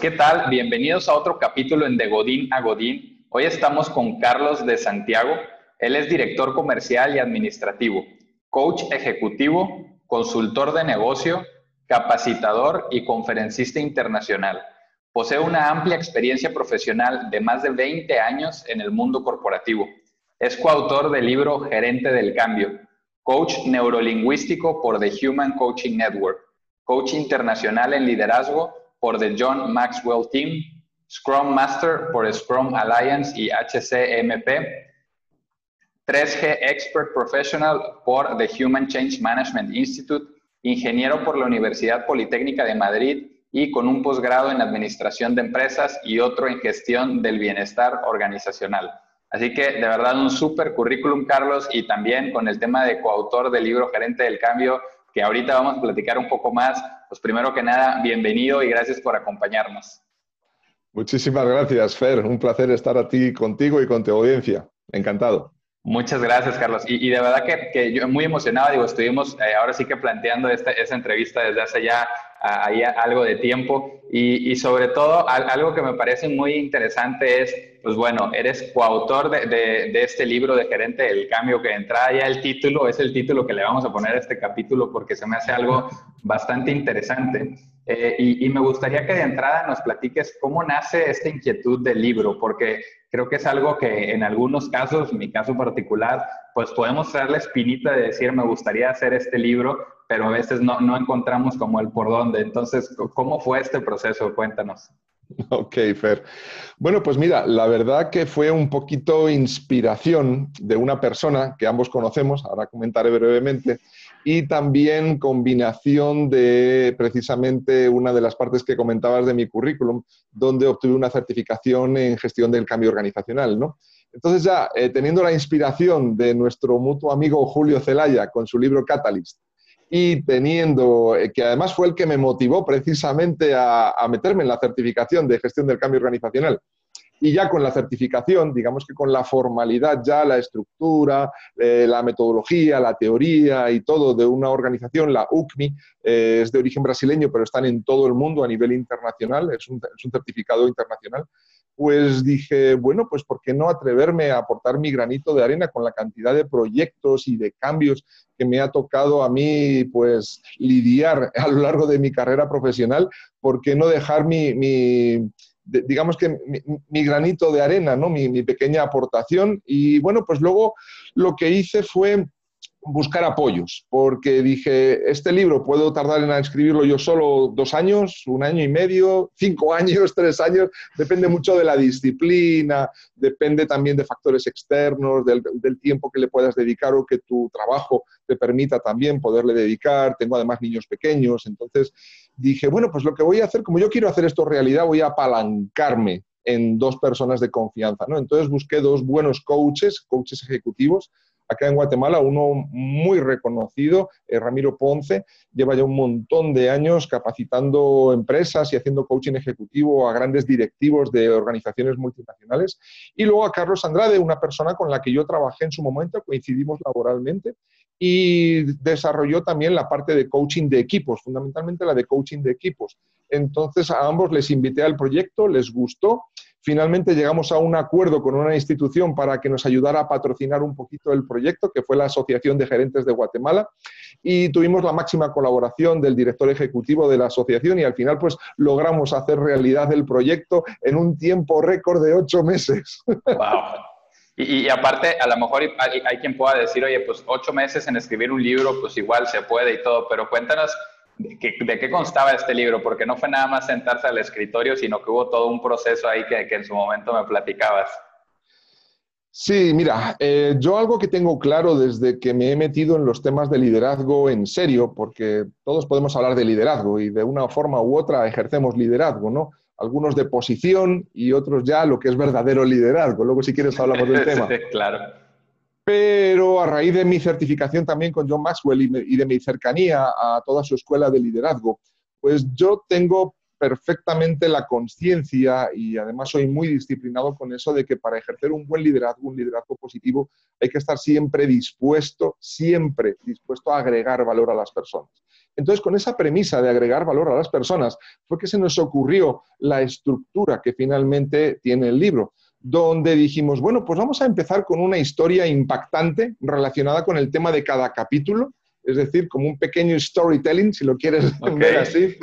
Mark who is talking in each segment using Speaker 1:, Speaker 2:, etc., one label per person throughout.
Speaker 1: ¿qué tal? Bienvenidos a otro capítulo en De Godín a Godín. Hoy estamos con Carlos de Santiago. Él es director comercial y administrativo, coach ejecutivo, consultor de negocio, capacitador y conferencista internacional. Posee una amplia experiencia profesional de más de 20 años en el mundo corporativo. Es coautor del libro Gerente del Cambio, coach neurolingüístico por The Human Coaching Network, coach internacional en liderazgo por The John Maxwell Team, Scrum Master por Scrum Alliance y HCMP, 3G Expert Professional por The Human Change Management Institute, ingeniero por la Universidad Politécnica de Madrid y con un posgrado en Administración de Empresas y otro en Gestión del Bienestar Organizacional. Así que de verdad un súper currículum, Carlos, y también con el tema de coautor del libro Gerente del Cambio, que ahorita vamos a platicar un poco más. Pues primero que nada, bienvenido y gracias por acompañarnos.
Speaker 2: Muchísimas gracias, Fer. Un placer estar a ti contigo y con tu audiencia. Encantado.
Speaker 1: Muchas gracias, Carlos. Y, de verdad que, que, yo muy emocionado, digo, estuvimos eh, ahora sí que planteando esta, entrevista desde hace ya ahí algo de tiempo y, sobre todo algo que me parece muy interesante es, pues bueno, eres coautor de, de, de, este libro de Gerente del Cambio que entra ya el título, es el título que le vamos a poner a este capítulo porque se me hace algo bastante interesante. Eh, y, me gustaría que de entrada nos platiques cómo nace esta inquietud del libro, porque creo que es algo que en algunos casos, mi caso particular, pues podemos traer la espinita de decir, me gustaría hacer este libro, pero a veces no, no encontramos como el por dónde. Entonces, ¿cómo fue este proceso? Cuéntanos.
Speaker 2: Ok, Fer. Bueno, pues mira, la verdad que fue un poquito inspiración de una persona que ambos conocemos, ahora comentaré brevemente, y también combinación de precisamente una de las partes que comentabas de mi currículum, donde obtuve una certificación en gestión del cambio organizacional, ¿no? Entonces ya, eh, teniendo la inspiración de nuestro mutuo amigo Julio Zelaya con su libro Catalyst, y teniendo, eh, que además fue el que me motivó precisamente a, meterme en la certificación de gestión del cambio organizacional. Y ya con la certificación, digamos que con la formalidad ya, la estructura, eh, la metodología, la teoría y todo de una organización, la UCMI, eh, es de origen brasileño, pero están en todo el mundo a nivel internacional, es un, es un certificado internacional pues dije, bueno, pues ¿por qué no atreverme a aportar mi granito de arena con la cantidad de proyectos y de cambios que me ha tocado a mí, pues, lidiar a lo largo de mi carrera profesional? ¿Por qué no dejar mi, digamos que mi, granito de arena, ¿no? Mi, mi pequeña aportación? Y bueno, pues luego lo que hice fue buscar apoyos, porque dije, este libro puedo tardar en escribirlo yo solo dos años, un año y medio, cinco años, tres años, depende mucho de la disciplina, depende también de factores externos, del, tiempo que le puedas dedicar o que tu trabajo te permita también poderle dedicar. Tengo además niños pequeños, entonces dije, bueno, pues lo que voy a hacer, como yo quiero hacer esto realidad, voy a apalancarme en dos personas de confianza, ¿no? Entonces busqué dos buenos coaches, coaches ejecutivos, acá en Guatemala, uno muy reconocido, eh, Ramiro Ponce, lleva ya un montón de años capacitando empresas y haciendo coaching ejecutivo a grandes directivos de organizaciones multinacionales. Y luego a Carlos Andrade, una persona con la que yo trabajé en su momento, coincidimos laboralmente y desarrolló también la parte de coaching de equipos, fundamentalmente la de coaching de equipos. Entonces a ambos les invité al proyecto, les gustó Finalmente llegamos a un acuerdo con una institución para que nos ayudara a patrocinar un poquito el proyecto, que fue la Asociación de Gerentes de Guatemala, y tuvimos la máxima colaboración del director ejecutivo de la asociación y al final pues logramos hacer realidad el proyecto en un tiempo récord de ocho meses.
Speaker 1: Wow. Y, aparte, a lo mejor hay, hay, quien pueda decir, oye, pues ocho meses en escribir un libro, pues igual se puede y todo, pero cuéntanos ¿De qué, constaba este libro? Porque no fue nada más sentarse al escritorio, sino que hubo todo un proceso ahí que, en su momento me platicabas.
Speaker 2: Sí, mira, eh, yo algo que tengo claro desde que me he metido en los temas de liderazgo en serio, porque todos podemos hablar de liderazgo y de una forma u otra ejercemos liderazgo, ¿no? Algunos de posición y otros ya lo que es verdadero liderazgo. Luego, si quieres, hablamos del tema.
Speaker 1: claro.
Speaker 2: Pero a raíz de mi certificación también con John Maxwell y, de mi cercanía a toda su escuela de liderazgo, pues yo tengo perfectamente la conciencia y además soy muy disciplinado con eso de que para ejercer un buen liderazgo, un liderazgo positivo, hay que estar siempre dispuesto, siempre dispuesto a agregar valor a las personas. Entonces, con esa premisa de agregar valor a las personas, fue que se nos ocurrió la estructura que finalmente tiene el libro, donde dijimos, bueno, pues vamos a empezar con una historia impactante relacionada con el tema de cada capítulo, es decir, como un pequeño storytelling, si lo quieres ver así.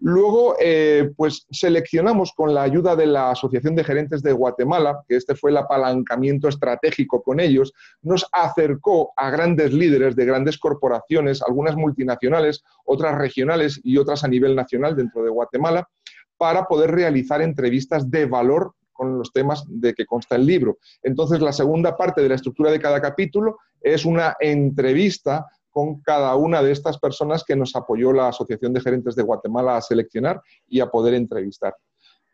Speaker 2: Luego, eh, pues seleccionamos con la ayuda de la Asociación de Gerentes de Guatemala, que este fue el apalancamiento estratégico con ellos, nos acercó a grandes líderes de grandes corporaciones, algunas multinacionales, otras regionales y otras a nivel nacional dentro de Guatemala, para poder realizar entrevistas de valor con los temas de que consta el libro. Entonces, la segunda parte de la estructura de cada capítulo es una entrevista con cada una de estas personas que nos apoyó la Asociación de Gerentes de Guatemala a seleccionar y a poder entrevistar.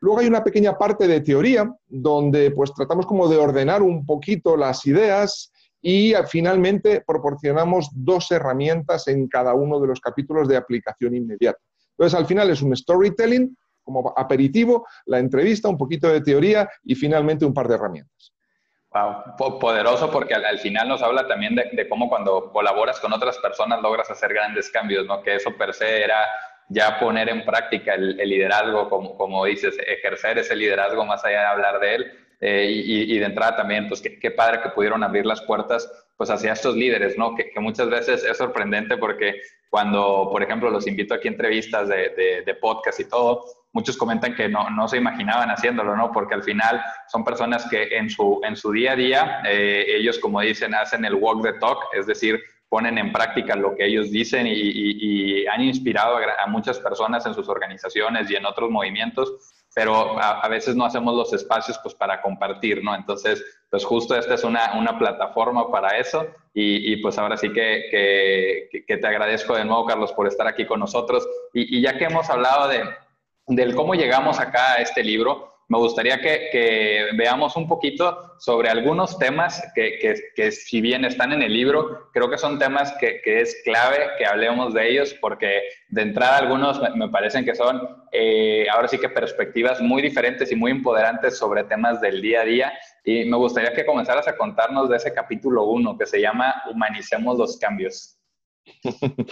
Speaker 2: Luego hay una pequeña parte de teoría donde pues tratamos como de ordenar un poquito las ideas y finalmente proporcionamos dos herramientas en cada uno de los capítulos de aplicación inmediata. Entonces al final es un storytelling como aperitivo, la entrevista, un poquito de teoría y finalmente un par de herramientas.
Speaker 1: Wow, poderoso porque al, final nos habla también de, cómo cuando colaboras con otras personas logras hacer grandes cambios, ¿no? Que eso per se era ya poner en práctica el, liderazgo, como, como, dices, ejercer ese liderazgo más allá de hablar de él. Eh, y, de entrada también, pues qué, padre que pudieron abrir las puertas pues hacia estos líderes, ¿no? Que, muchas veces es sorprendente porque cuando, por ejemplo, los invito aquí a entrevistas de, de, de podcast y todo, muchos comentan que no, no, se imaginaban haciéndolo, ¿no? Porque al final son personas que en su, en su día a día, eh, ellos, como dicen, hacen el walk the talk, es decir, ponen en práctica lo que ellos dicen y, han inspirado a, muchas personas en sus organizaciones y en otros movimientos, pero a, veces no hacemos los espacios pues para compartir, ¿no? Entonces, pues justo esta es una, una plataforma para eso y, pues ahora sí que, que, te agradezco de nuevo, Carlos, por estar aquí con nosotros y ya que hemos hablado de del cómo llegamos acá a este libro, me gustaría que, veamos un poquito sobre algunos temas que, si bien están en el libro, creo que son temas que, es clave que hablemos de ellos porque de entrada algunos me, parecen que son eh, ahora sí que perspectivas muy diferentes y muy empoderantes sobre temas del día a día. Y me gustaría que comenzaras a contarnos de ese capítulo 1 que se llama Humanicemos los cambios.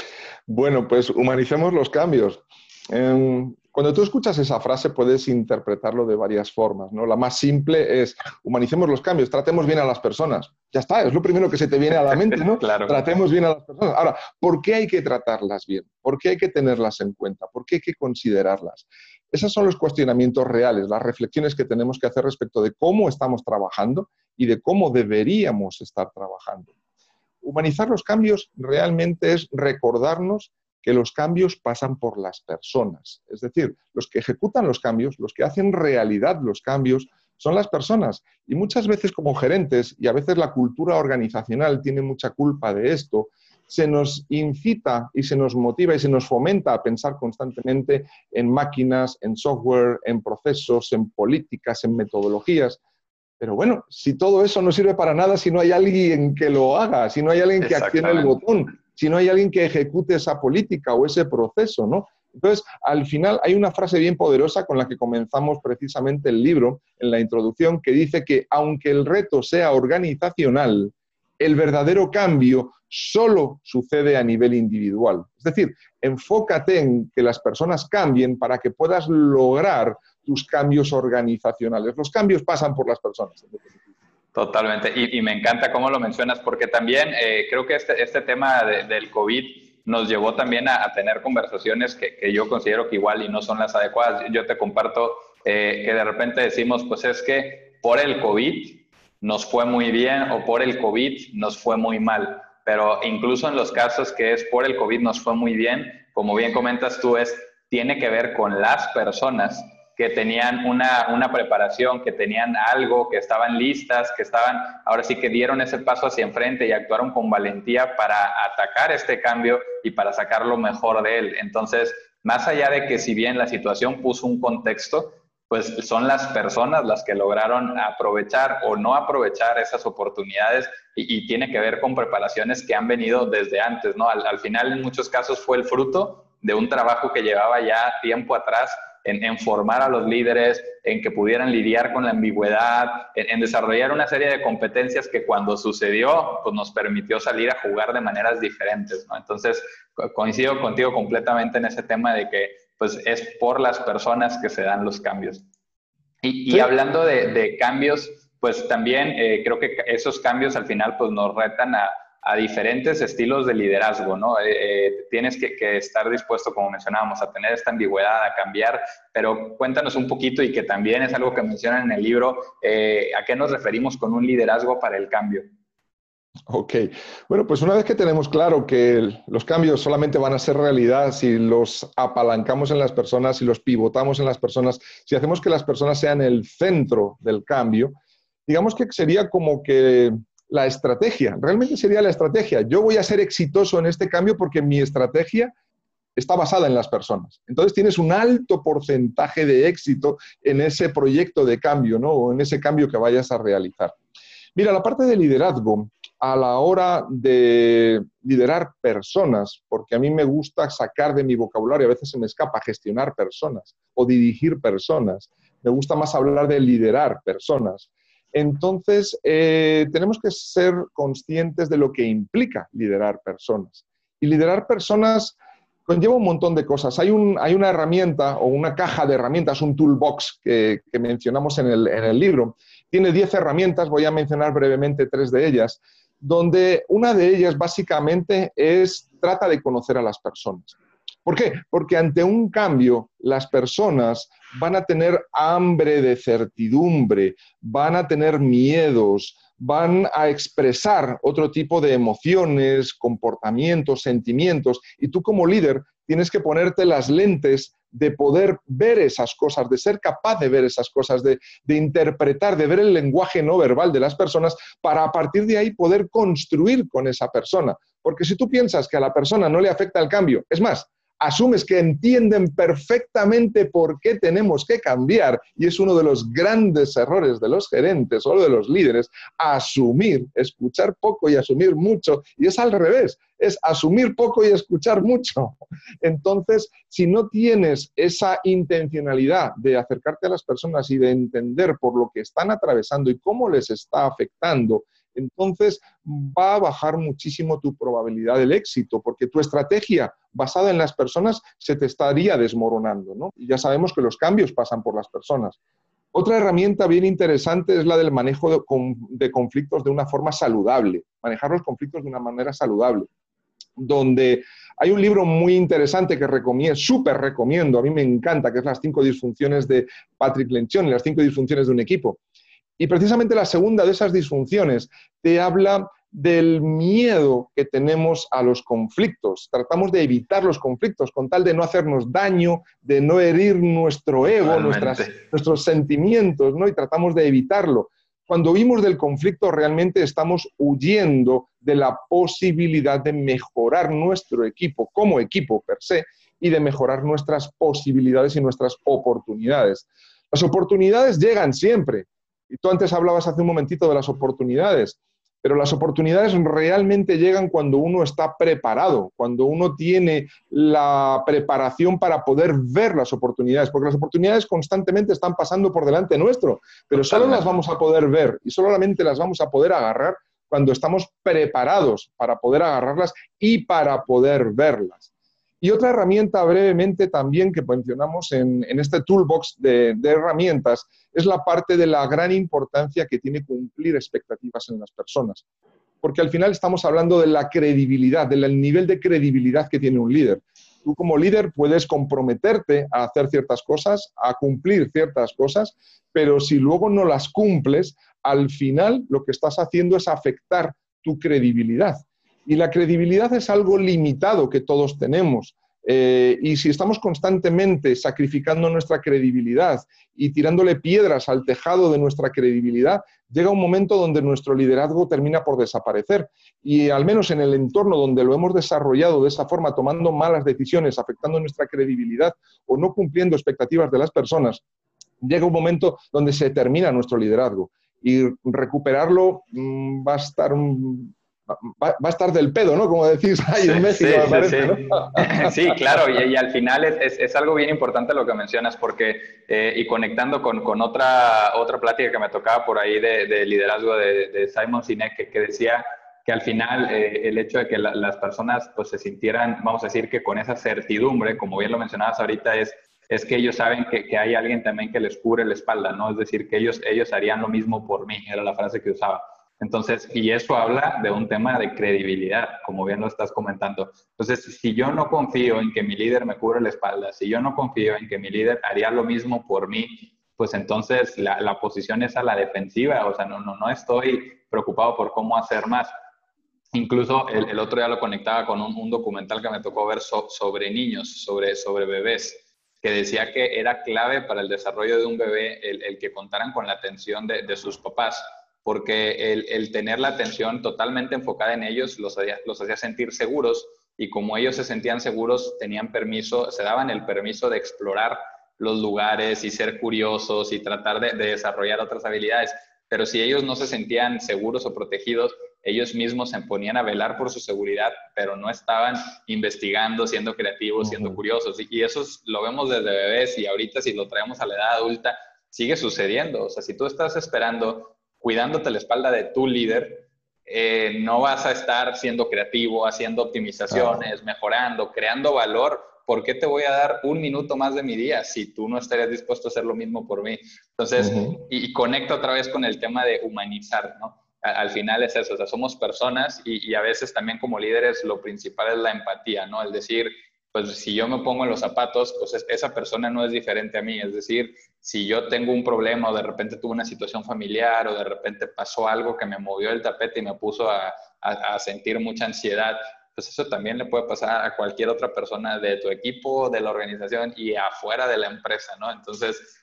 Speaker 2: bueno, pues humanicemos los cambios. Em, cuando tú escuchas esa frase puedes interpretarlo de varias formas. ¿no? La más simple es humanicemos los cambios, tratemos bien a las personas. Ya está, es lo primero que se te viene a la mente, ¿no?
Speaker 1: claro.
Speaker 2: Tratemos bien a las personas. Ahora, ¿por qué hay que tratarlas bien? ¿Por qué hay que tenerlas en cuenta? ¿Por qué hay que considerarlas? Esos son los cuestionamientos reales, las reflexiones que tenemos que hacer respecto de cómo estamos trabajando y de cómo deberíamos estar trabajando. Humanizar los cambios realmente es recordarnos que los cambios pasan por las personas. Es decir, los que ejecutan los cambios, los que hacen realidad los cambios, son las personas. Y muchas veces como gerentes, y a veces la cultura organizacional tiene mucha culpa de esto, se nos incita y se nos motiva y se nos fomenta a pensar constantemente en máquinas, en software, en procesos, en políticas, en metodologías. Pero bueno, si todo eso no sirve para nada si no hay alguien que lo haga, si no hay alguien que accione el botón, si no hay alguien que ejecute esa política o ese proceso, ¿no? Entonces, al final hay una frase bien poderosa con la que comenzamos precisamente el libro en la introducción que dice que aunque el reto sea organizacional, el verdadero cambio solo sucede a nivel individual. Es decir, enfócate en que las personas cambien para que puedas lograr tus cambios organizacionales. Los cambios pasan por las personas.
Speaker 1: Totalmente. Y, me encanta cómo lo mencionas, porque también eh, creo que este, este tema del COVID nos llevó también a, tener conversaciones que, yo considero que igual y no son las adecuadas. Yo te comparto eh, que de repente decimos, pues es que por el COVID nos fue muy bien o por el COVID nos fue muy mal. Pero incluso en los casos que es por el COVID nos fue muy bien, como bien comentas tú, es, tiene que ver con las personas que tenían una, una, preparación, que tenían algo, que estaban listas, que estaban, ahora sí que dieron ese paso hacia enfrente y actuaron con valentía para atacar este cambio y para sacar lo mejor de él. Entonces, más allá de que si bien la situación puso un contexto, pues son las personas las que lograron aprovechar o no aprovechar esas oportunidades y, tiene que ver con preparaciones que han venido desde antes, ¿no? Al, al final, en muchos casos, fue el fruto de un trabajo que llevaba ya tiempo atrás en, formar a los líderes, en que pudieran lidiar con la ambigüedad, en, desarrollar una serie de competencias que cuando sucedió, pues nos permitió salir a jugar de maneras diferentes, ¿no? Entonces, coincido contigo completamente en ese tema de que pues es por las personas que se dan los cambios. Y, hablando de, cambios, pues también eh, creo que esos cambios al final pues nos retan a, a diferentes estilos de liderazgo, ¿no? Eh, eh, tienes que, estar dispuesto, como mencionábamos, a tener esta ambigüedad, a cambiar, pero cuéntanos un poquito y que también es algo que mencionan en el libro, eh, ¿a qué nos referimos con un liderazgo para el cambio?
Speaker 2: Ok, bueno, pues una vez que tenemos claro que los cambios solamente van a ser realidad si los apalancamos en las personas, si los pivotamos en las personas, si hacemos que las personas sean el centro del cambio, digamos que sería como que la estrategia. Realmente sería la estrategia. Yo voy a ser exitoso en este cambio porque mi estrategia está basada en las personas. Entonces tienes un alto porcentaje de éxito en ese proyecto de cambio, ¿no? O en ese cambio que vayas a realizar. Mira, la parte de liderazgo, a la hora de liderar personas, porque a mí me gusta sacar de mi vocabulario, a veces se me escapa gestionar personas o dirigir personas. Me gusta más hablar de liderar personas. Entonces, eh, tenemos que ser conscientes de lo que implica liderar personas. Y liderar personas conlleva un montón de cosas. Hay, una herramienta o una caja de herramientas, un toolbox que, mencionamos en el, en el, libro. Tiene 10 herramientas, voy a mencionar brevemente tres de ellas, donde una de ellas básicamente es trata de conocer a las personas. ¿Por qué? Porque ante un cambio, las personas van a tener hambre de certidumbre, van a tener miedos, van a expresar otro tipo de emociones, comportamientos, sentimientos, y tú como líder tienes que ponerte las lentes de poder ver esas cosas, de ser capaz de ver esas cosas, de, interpretar, de ver el lenguaje no verbal de las personas, para a partir de ahí poder construir con esa persona. Porque si tú piensas que a la persona no le afecta el cambio, es más, asumes que entienden perfectamente por qué tenemos que cambiar y es uno de los grandes errores de los gerentes o de los líderes, asumir, escuchar poco y asumir mucho y es al revés, es asumir poco y escuchar mucho. Entonces, si no tienes esa intencionalidad de acercarte a las personas y de entender por lo que están atravesando y cómo les está afectando, entonces va a bajar muchísimo tu probabilidad del éxito, porque tu estrategia basada en las personas se te estaría desmoronando, ¿no? Y ya sabemos que los cambios pasan por las personas. Otra herramienta bien interesante es la del manejo de, conflictos de una forma saludable, manejar los conflictos de una manera saludable, donde hay un libro muy interesante que recomiendo, súper recomiendo, a mí me encanta, que es Las cinco disfunciones de Patrick Lencioni, las cinco disfunciones de un equipo. Y precisamente la segunda de esas disfunciones te habla del miedo que tenemos a los conflictos. Tratamos de evitar los conflictos con tal de no hacernos daño, de no herir nuestro ego, nuestros sentimientos, ¿no? Y tratamos de evitarlo. Cuando huimos del conflicto realmente estamos huyendo de la posibilidad de mejorar nuestro equipo como equipo per se y de mejorar nuestras posibilidades y nuestras oportunidades. Las oportunidades llegan siempre, y tú antes hablabas hace un momentito de las oportunidades, pero las oportunidades realmente llegan cuando uno está preparado, cuando uno tiene la preparación para poder ver las oportunidades, porque las oportunidades constantemente están pasando por delante nuestro, pero solo las vamos a poder ver y solamente las vamos a poder agarrar cuando estamos preparados para poder agarrarlas y para poder verlas. Y otra herramienta brevemente también que mencionamos en, este toolbox de, herramientas es la parte de la gran importancia que tiene cumplir expectativas en las personas. Porque al final estamos hablando de la credibilidad, del nivel de credibilidad que tiene un líder. Tú como líder puedes comprometerte a hacer ciertas cosas, a cumplir ciertas cosas, pero si luego no las cumples, al final lo que estás haciendo es afectar tu credibilidad. Y la credibilidad es algo limitado que todos tenemos. Eh, y si estamos constantemente sacrificando nuestra credibilidad y tirándole piedras al tejado de nuestra credibilidad, llega un momento donde nuestro liderazgo termina por desaparecer. Y al menos en el entorno donde lo hemos desarrollado de esa forma, tomando malas decisiones, afectando nuestra credibilidad o no cumpliendo expectativas de las personas, llega un momento donde se termina nuestro liderazgo. Y recuperarlo mm, va a estar va, a estar del pedo, ¿no? Como decís ahí en México,
Speaker 1: sí, parece, sí, ¿no? sí, claro, y, al final es, es, algo bien importante lo que mencionas, porque, eh, y conectando con, con, otra, otra plática que me tocaba por ahí de, liderazgo de, de, Simon Sinek, que, decía que al final eh, el hecho de que las personas pues se sintieran, vamos a decir que con esa certidumbre, como bien lo mencionabas ahorita, es es que ellos saben que, que, hay alguien también que les cubre la espalda, ¿no? Es decir, que ellos, ellos harían lo mismo por mí, era la frase que usaba. Entonces, y eso habla de un tema de credibilidad, como bien lo estás comentando. Entonces, si yo no confío en que mi líder me cubre la espalda, si yo no confío en que mi líder haría lo mismo por mí, pues entonces la, la posición es a la defensiva, o sea, no, no, no estoy preocupado por cómo hacer más. Incluso el, el otro día lo conectaba con un, un, documental que me tocó ver sobre niños, sobre, sobre bebés, que decía que era clave para el desarrollo de un bebé el, el que contaran con la atención de, de sus papás porque el, tener la atención totalmente enfocada en ellos los hacía, los hacía sentir seguros y como ellos se sentían seguros, tenían permiso, se daban el permiso de explorar los lugares y ser curiosos y tratar de, desarrollar otras habilidades. Pero si ellos no se sentían seguros o protegidos, ellos mismos se ponían a velar por su seguridad, pero no estaban investigando, siendo creativos, siendo curiosos. Y, y eso lo vemos desde bebés y ahorita si lo traemos a la edad adulta, sigue sucediendo. O sea, si tú estás esperando cuidándote la espalda de tu líder, eh, no vas a estar siendo creativo, haciendo optimizaciones, mejorando, creando valor. ¿Por qué te voy a dar un minuto más de mi día si tú no estarías dispuesto a hacer lo mismo por mí? Entonces, y, conecto otra vez con el tema de humanizar, ¿no? Al, final es eso, o sea, somos personas y, y, a veces también como líderes lo principal es la empatía, ¿no? El decir, pues si yo me pongo en los zapatos, pues esa persona no es diferente a mí. Es decir, si yo tengo un problema o de repente tuve una situación familiar o de repente pasó algo que me movió el tapete y me puso a, sentir mucha ansiedad, pues eso también le puede pasar a cualquier otra persona de tu equipo, de la organización y afuera de la empresa, ¿no? Entonces,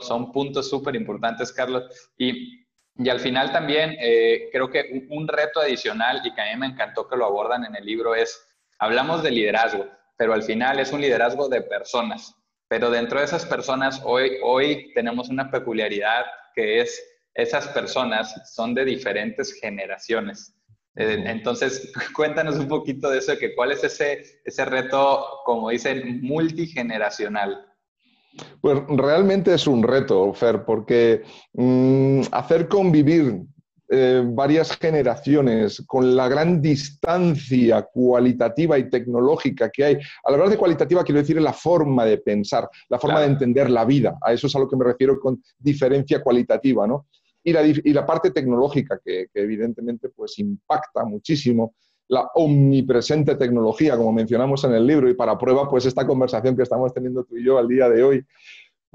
Speaker 1: son, puntos súper importantes, Carlos. Y, y, al final también eh, creo que un reto adicional y que a mí me encantó que lo abordan en el libro es, hablamos de liderazgo, pero al final es un liderazgo de personas. Pero dentro de esas personas, hoy, hoy tenemos una peculiaridad que es, esas personas son de diferentes generaciones. Eh, entonces, cuéntanos un poquito de eso, que cuál es ese, ese reto, como dicen, multigeneracional.
Speaker 2: Pues realmente es un reto, Fer, porque mm, hacer convivir eh, varias generaciones, con la gran distancia cualitativa y tecnológica que hay. Al hablar de cualitativa quiero decir la forma de pensar, la forma de entender la vida. A eso es a lo que me refiero con diferencia cualitativa, ¿no? Y la, y la parte tecnológica, que, que, evidentemente pues impacta muchísimo la omnipresente tecnología, como mencionamos en el libro, y para prueba, pues esta conversación que estamos teniendo tú y yo al día de hoy,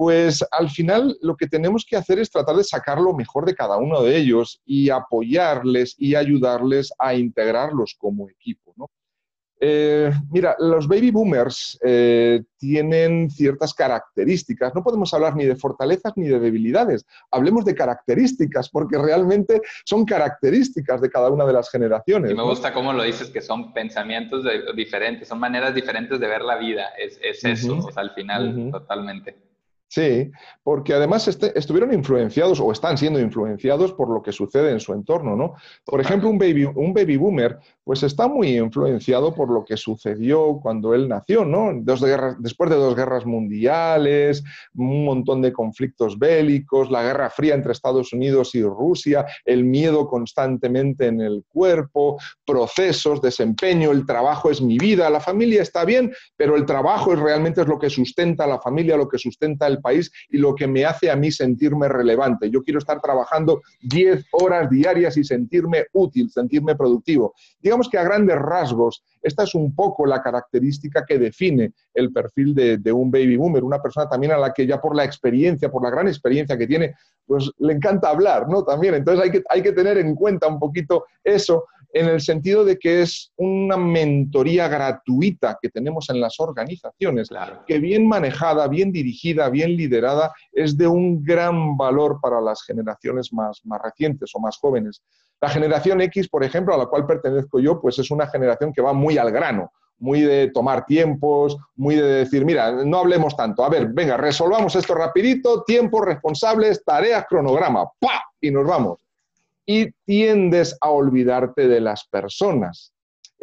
Speaker 2: pues al final lo que tenemos que hacer es tratar de sacar lo mejor de cada uno de ellos y apoyarles y ayudarles a integrarlos como equipo. Eh, mira, los baby boomers eh, tienen ciertas características. No podemos hablar ni de fortalezas ni de debilidades. Hablemos de características, porque realmente son características de cada una de las generaciones.
Speaker 1: Y me gusta cómo lo dices, que son pensamientos diferentes, son maneras diferentes de ver la vida. Es, eso, al final, totalmente.
Speaker 2: Sí, porque además este, estuvieron influenciados o están siendo influenciados por lo que sucede en su entorno, ¿no? Por ejemplo, un baby, un baby boomer, pues está muy influenciado por lo que sucedió cuando él nació, ¿no? Después de dos guerras mundiales, un montón de conflictos bélicos, la guerra fría entre Estados Unidos y Rusia, el miedo constantemente en el cuerpo, procesos, desempeño, el trabajo es mi vida, la familia está bien, pero el trabajo es realmente es lo que sustenta a la familia, lo que sustenta el país y lo que me hace a mí sentirme relevante. Yo quiero estar trabajando 10 horas diarias y sentirme útil, sentirme productivo. Digamos que a grandes rasgos, esta es un poco la característica que define el perfil de, un baby boomer, una persona también a la que ya por la experiencia, por la gran experiencia que tiene, pues le encanta hablar, ¿no? También, entonces hay que, hay que tener en cuenta un poquito eso en el sentido de que es una mentoría gratuita que tenemos en las organizaciones, que bien manejada, bien dirigida, bien liderada, es de un gran valor para las generaciones más, más recientes o más jóvenes. La generación X, por ejemplo, a la cual pertenezco yo, pues es una generación que va muy al grano, muy de tomar tiempos, muy de decir, mira, no hablemos tanto, a ver, venga, resolvamos esto rapidito, tiempos responsables, tareas, cronograma, ¡pa! Y nos vamos. y tiendes a olvidarte de las personas.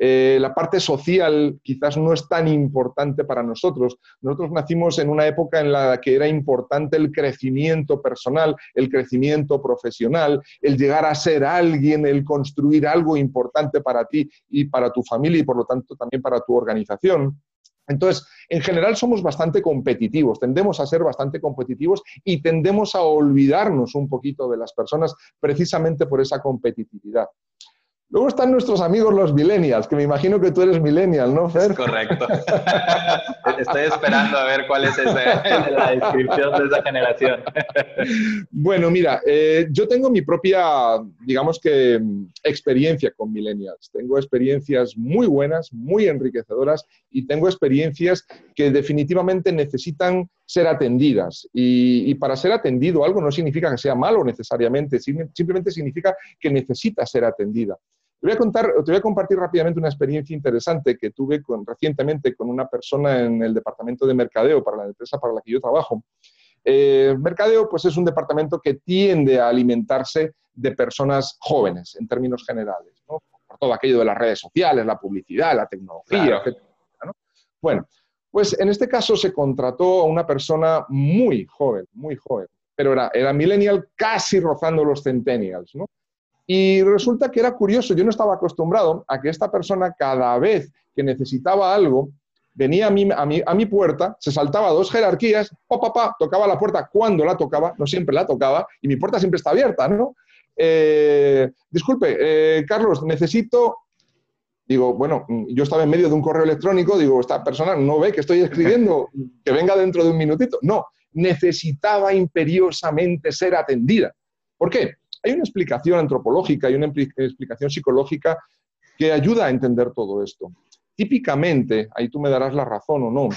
Speaker 2: Eh, la parte social quizás no es tan importante para nosotros. Nosotros nacimos en una época en la que era importante el crecimiento personal, el crecimiento profesional, el llegar a ser alguien, el construir algo importante para ti y para tu familia y por lo tanto también para tu organización. Entonces, en general somos bastante competitivos, tendemos a ser bastante competitivos y tendemos a olvidarnos un poquito de las personas precisamente por esa competitividad. Luego están nuestros amigos los millennials, que me imagino que tú eres millennial, ¿no, Fer?
Speaker 1: Correcto. Estoy esperando a ver cuál es la descripción de esa generación.
Speaker 2: bueno, mira, eh, yo tengo mi propia, digamos que, experiencia con millennials. Tengo experiencias muy buenas, muy enriquecedoras y tengo experiencias que definitivamente necesitan ser atendidas. Y, y para ser atendido algo no significa que sea malo necesariamente, simplemente significa que necesita ser atendida. Te voy a contar, te voy a compartir rápidamente una experiencia interesante que tuve recientemente con una persona en el departamento de mercadeo para la empresa para la que yo trabajo. Eh, mercadeo, pues es un departamento que tiende a alimentarse de personas jóvenes en términos generales, ¿no? por todo aquello de las redes sociales, la publicidad, la tecnología, etc. Bueno, pues en este caso se contrató a una persona muy joven, muy joven, pero era, era millennial casi rozando los centennials, ¿no? Y resulta que era curioso, yo no estaba acostumbrado a que esta persona cada vez que necesitaba algo, venía a mi, a mi, puerta, se saltaba dos jerarquías, pa, pa, tocaba la puerta cuando la tocaba, no siempre la tocaba, y mi puerta siempre está abierta, ¿no? Eh, disculpe, eh, Carlos, necesito digo, bueno, yo estaba en medio de un correo electrónico, digo, esta persona no ve que estoy escribiendo, que venga dentro de un minutito. No, necesitaba imperiosamente ser atendida. ¿Por qué? Hay una explicación antropológica y una explicación psicológica que ayuda a entender todo esto. Típicamente, ahí tú me darás la razón o no,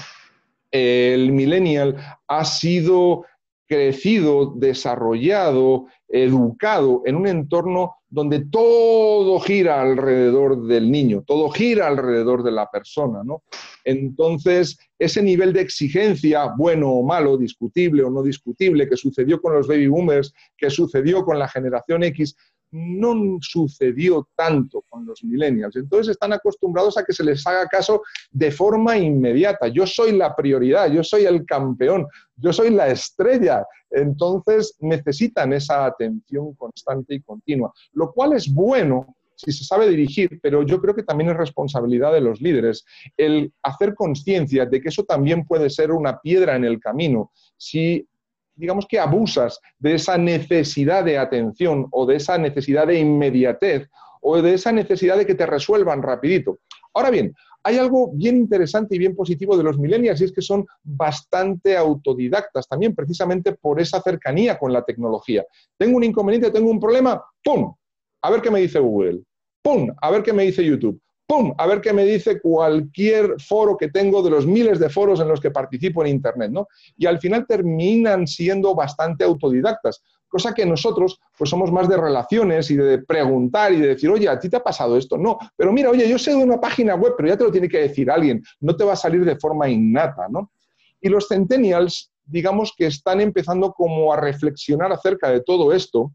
Speaker 2: el millennial ha sido crecido, desarrollado, educado en un entorno donde todo gira alrededor del niño, todo gira alrededor de la persona, ¿no? Entonces, ese nivel de exigencia, bueno o malo, discutible o no discutible, que sucedió con los baby boomers, que sucedió con la generación X, no sucedió tanto con los millennials. Entonces están acostumbrados a que se les haga caso de forma inmediata. Yo soy la prioridad, yo soy el campeón, yo soy la estrella. Entonces necesitan esa atención constante y continua, lo cual es bueno si se sabe dirigir, pero yo creo que también es responsabilidad de los líderes el hacer conciencia de que eso también puede ser una piedra en el camino. Si digamos que abusas de esa necesidad de atención o de esa necesidad de inmediatez o de esa necesidad de que te resuelvan rapidito. Ahora bien, hay algo bien interesante y bien positivo de los millennials y es que son bastante autodidactas también precisamente por esa cercanía con la tecnología. Tengo un inconveniente, tengo un problema, ¡pum! A ver qué me dice Google. ¡Pum! A ver qué me dice YouTube. ¡pum! A ver qué me dice cualquier foro que tengo de los miles de foros en los que participo en Internet, ¿no? Y al final terminan siendo bastante autodidactas, cosa que nosotros pues somos más de relaciones y de preguntar y de decir, oye, ¿a ti te ha pasado esto? No, pero mira, oye, yo sé de una página web, pero ya te lo tiene que decir alguien, no te va a salir de forma innata, ¿no? Y los centennials, digamos que están empezando como a reflexionar acerca de todo esto,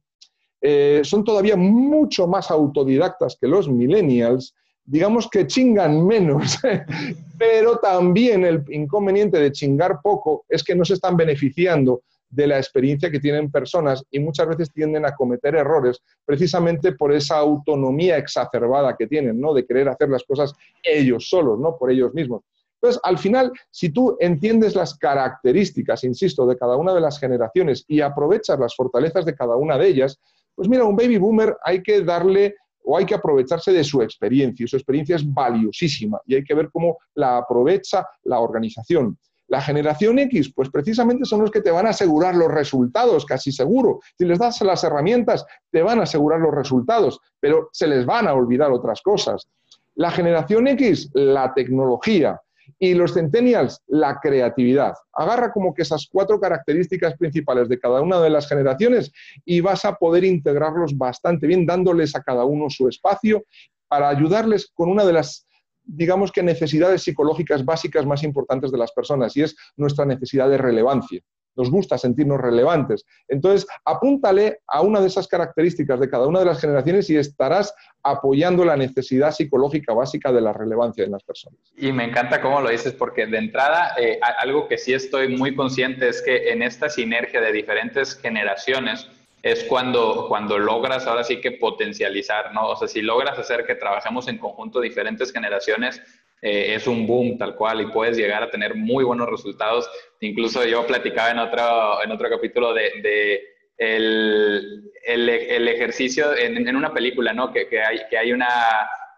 Speaker 2: eh, son todavía mucho más autodidactas que los millennials digamos que chingan menos, pero también el inconveniente de chingar poco es que no se están beneficiando de la experiencia que tienen personas y muchas veces tienden a cometer errores precisamente por esa autonomía exacerbada que tienen, ¿no? De querer hacer las cosas ellos solos, ¿no? Por ellos mismos. Entonces, al final, si tú entiendes las características, insisto, de cada una de las generaciones y aprovechas las fortalezas de cada una de ellas, pues mira, un baby boomer hay que darle o hay que aprovecharse de su experiencia, su experiencia es valiosísima y hay que ver cómo la aprovecha la organización. La generación X, pues precisamente son los que te van a asegurar los resultados, casi seguro. Si les das las herramientas, te van a asegurar los resultados, pero se les van a olvidar otras cosas. La generación X, la tecnología y los centennials, la creatividad. Agarra como que esas cuatro características principales de cada una de las generaciones y vas a poder integrarlos bastante bien, dándoles a cada uno su espacio para ayudarles con una de las digamos que necesidades psicológicas básicas más importantes de las personas y es nuestra necesidad de relevancia. Nos gusta sentirnos relevantes. Entonces, apúntale a una de esas características de cada una de las generaciones y estarás apoyando la necesidad psicológica básica de la relevancia en las personas.
Speaker 1: Y me encanta cómo lo dices, porque de entrada, eh, algo que sí estoy muy consciente es que en esta sinergia de diferentes generaciones, es cuando, cuando logras ahora sí que potencializar, ¿no? O sea, si logras hacer que trabajemos en conjunto diferentes generaciones, eh, es un boom tal cual y puedes llegar a tener muy buenos resultados. Incluso yo platicaba en otro, en otro capítulo de, de el, el, el, ejercicio en, en, una película, ¿no? Que, que, hay, que hay una,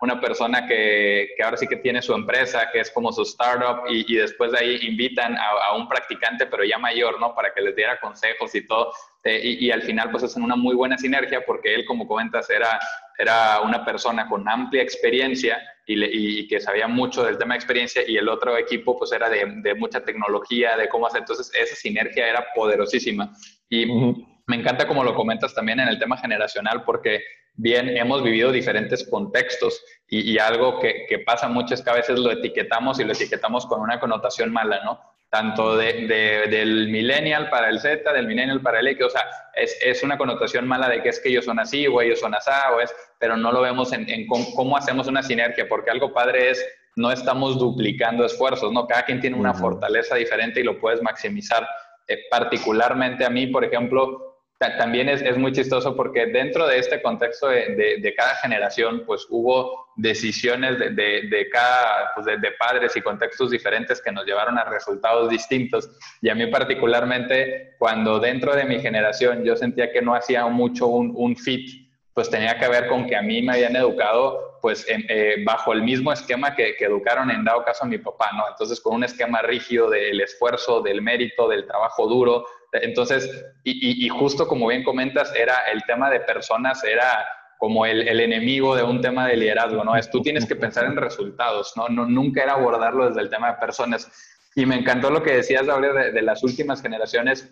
Speaker 1: una persona que, que, ahora sí que tiene su empresa, que es como su startup, y, y después de ahí invitan a, a, un practicante, pero ya mayor, ¿no? Para que les diera consejos y todo. Eh, y, y, al final, pues hacen una muy buena sinergia, porque él, como comentas, era, era una persona con amplia experiencia y, le, y, que sabía mucho del tema de experiencia, y el otro equipo, pues era de, de mucha tecnología, de cómo hacer. Entonces, esa sinergia era poderosísima. Y. Uh -huh me encanta como lo comentas también en el tema generacional, porque bien hemos vivido diferentes contextos y, y algo que, que, pasa mucho es que a veces lo etiquetamos y lo etiquetamos con una connotación mala, ¿no? Tanto de, de, del millennial para el Z, del millennial para el X, o sea, es, es, una connotación mala de que es que ellos son así o ellos son así, o es, pero no lo vemos en, en cómo, cómo, hacemos una sinergia, porque algo padre es no estamos duplicando esfuerzos, ¿no? Cada quien tiene una uh -huh. fortaleza diferente y lo puedes maximizar. Eh, particularmente a mí, por ejemplo, también es, es, muy chistoso porque dentro de este contexto de, de, cada generación, pues hubo decisiones de, de cada, pues de, padres y contextos diferentes que nos llevaron a resultados distintos. Y a mí particularmente, cuando dentro de mi generación yo sentía que no hacía mucho un, un fit, pues tenía que ver con que a mí me habían educado pues eh, bajo el mismo esquema que, que, educaron en dado caso a mi papá, ¿no? Entonces con un esquema rígido del esfuerzo, del mérito, del trabajo duro, entonces, y, justo como bien comentas, era el tema de personas, era como el, enemigo de un tema de liderazgo, ¿no? Es tú tienes que pensar en resultados, ¿no? no nunca era abordarlo desde el tema de personas. Y me encantó lo que decías, Gabriel, de, de las últimas generaciones.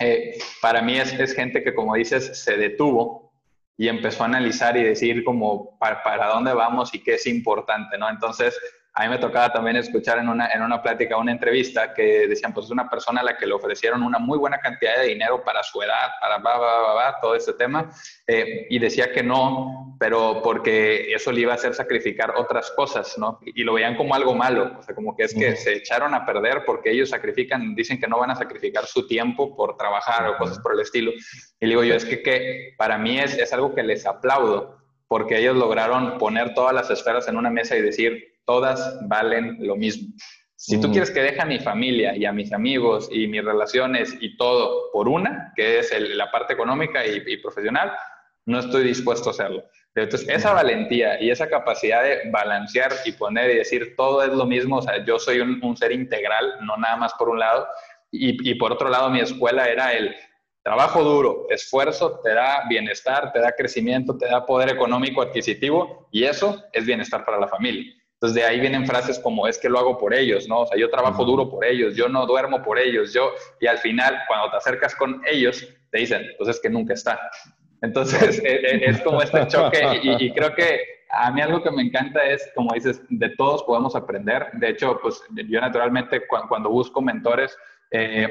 Speaker 1: Eh, para mí es, es, gente que, como dices, se detuvo y empezó a analizar y decir como para dónde vamos y qué es importante, ¿no? Entonces, a mí me tocaba también escuchar en una, en una plática, una entrevista, que decían, pues es una persona a la que le ofrecieron una muy buena cantidad de dinero para su edad, para va, va, va, va todo este tema, eh, y decía que no, pero porque eso le iba a hacer sacrificar otras cosas, ¿no? Y lo veían como algo malo, o sea, como que es que uh -huh. se echaron a perder porque ellos sacrifican, dicen que no van a sacrificar su tiempo por trabajar o cosas por el estilo. Y digo yo, es que, que para mí es, es algo que les aplaudo, porque ellos lograron poner todas las esferas en una mesa y decir, todas valen lo mismo. Si tú quieres que deje a mi familia y a mis amigos y mis relaciones y todo por una, que es el, la parte económica y, y, profesional, no estoy dispuesto a hacerlo. Entonces, esa valentía y esa capacidad de balancear y poner y decir todo es lo mismo, o sea, yo soy un, un ser integral, no nada más por un lado, y, y por otro lado mi escuela era el trabajo duro, esfuerzo, te da bienestar, te da crecimiento, te da poder económico adquisitivo, y eso es bienestar para la familia. Entonces de ahí vienen frases como es que lo hago por ellos, ¿no? O sea, yo trabajo duro por ellos, yo no duermo por ellos, yo, y al final cuando te acercas con ellos, te dicen, pues es que nunca está. Entonces es como este choque y, y, creo que a mí algo que me encanta es, como dices, de todos podemos aprender. De hecho, pues yo naturalmente cuando busco mentores, eh,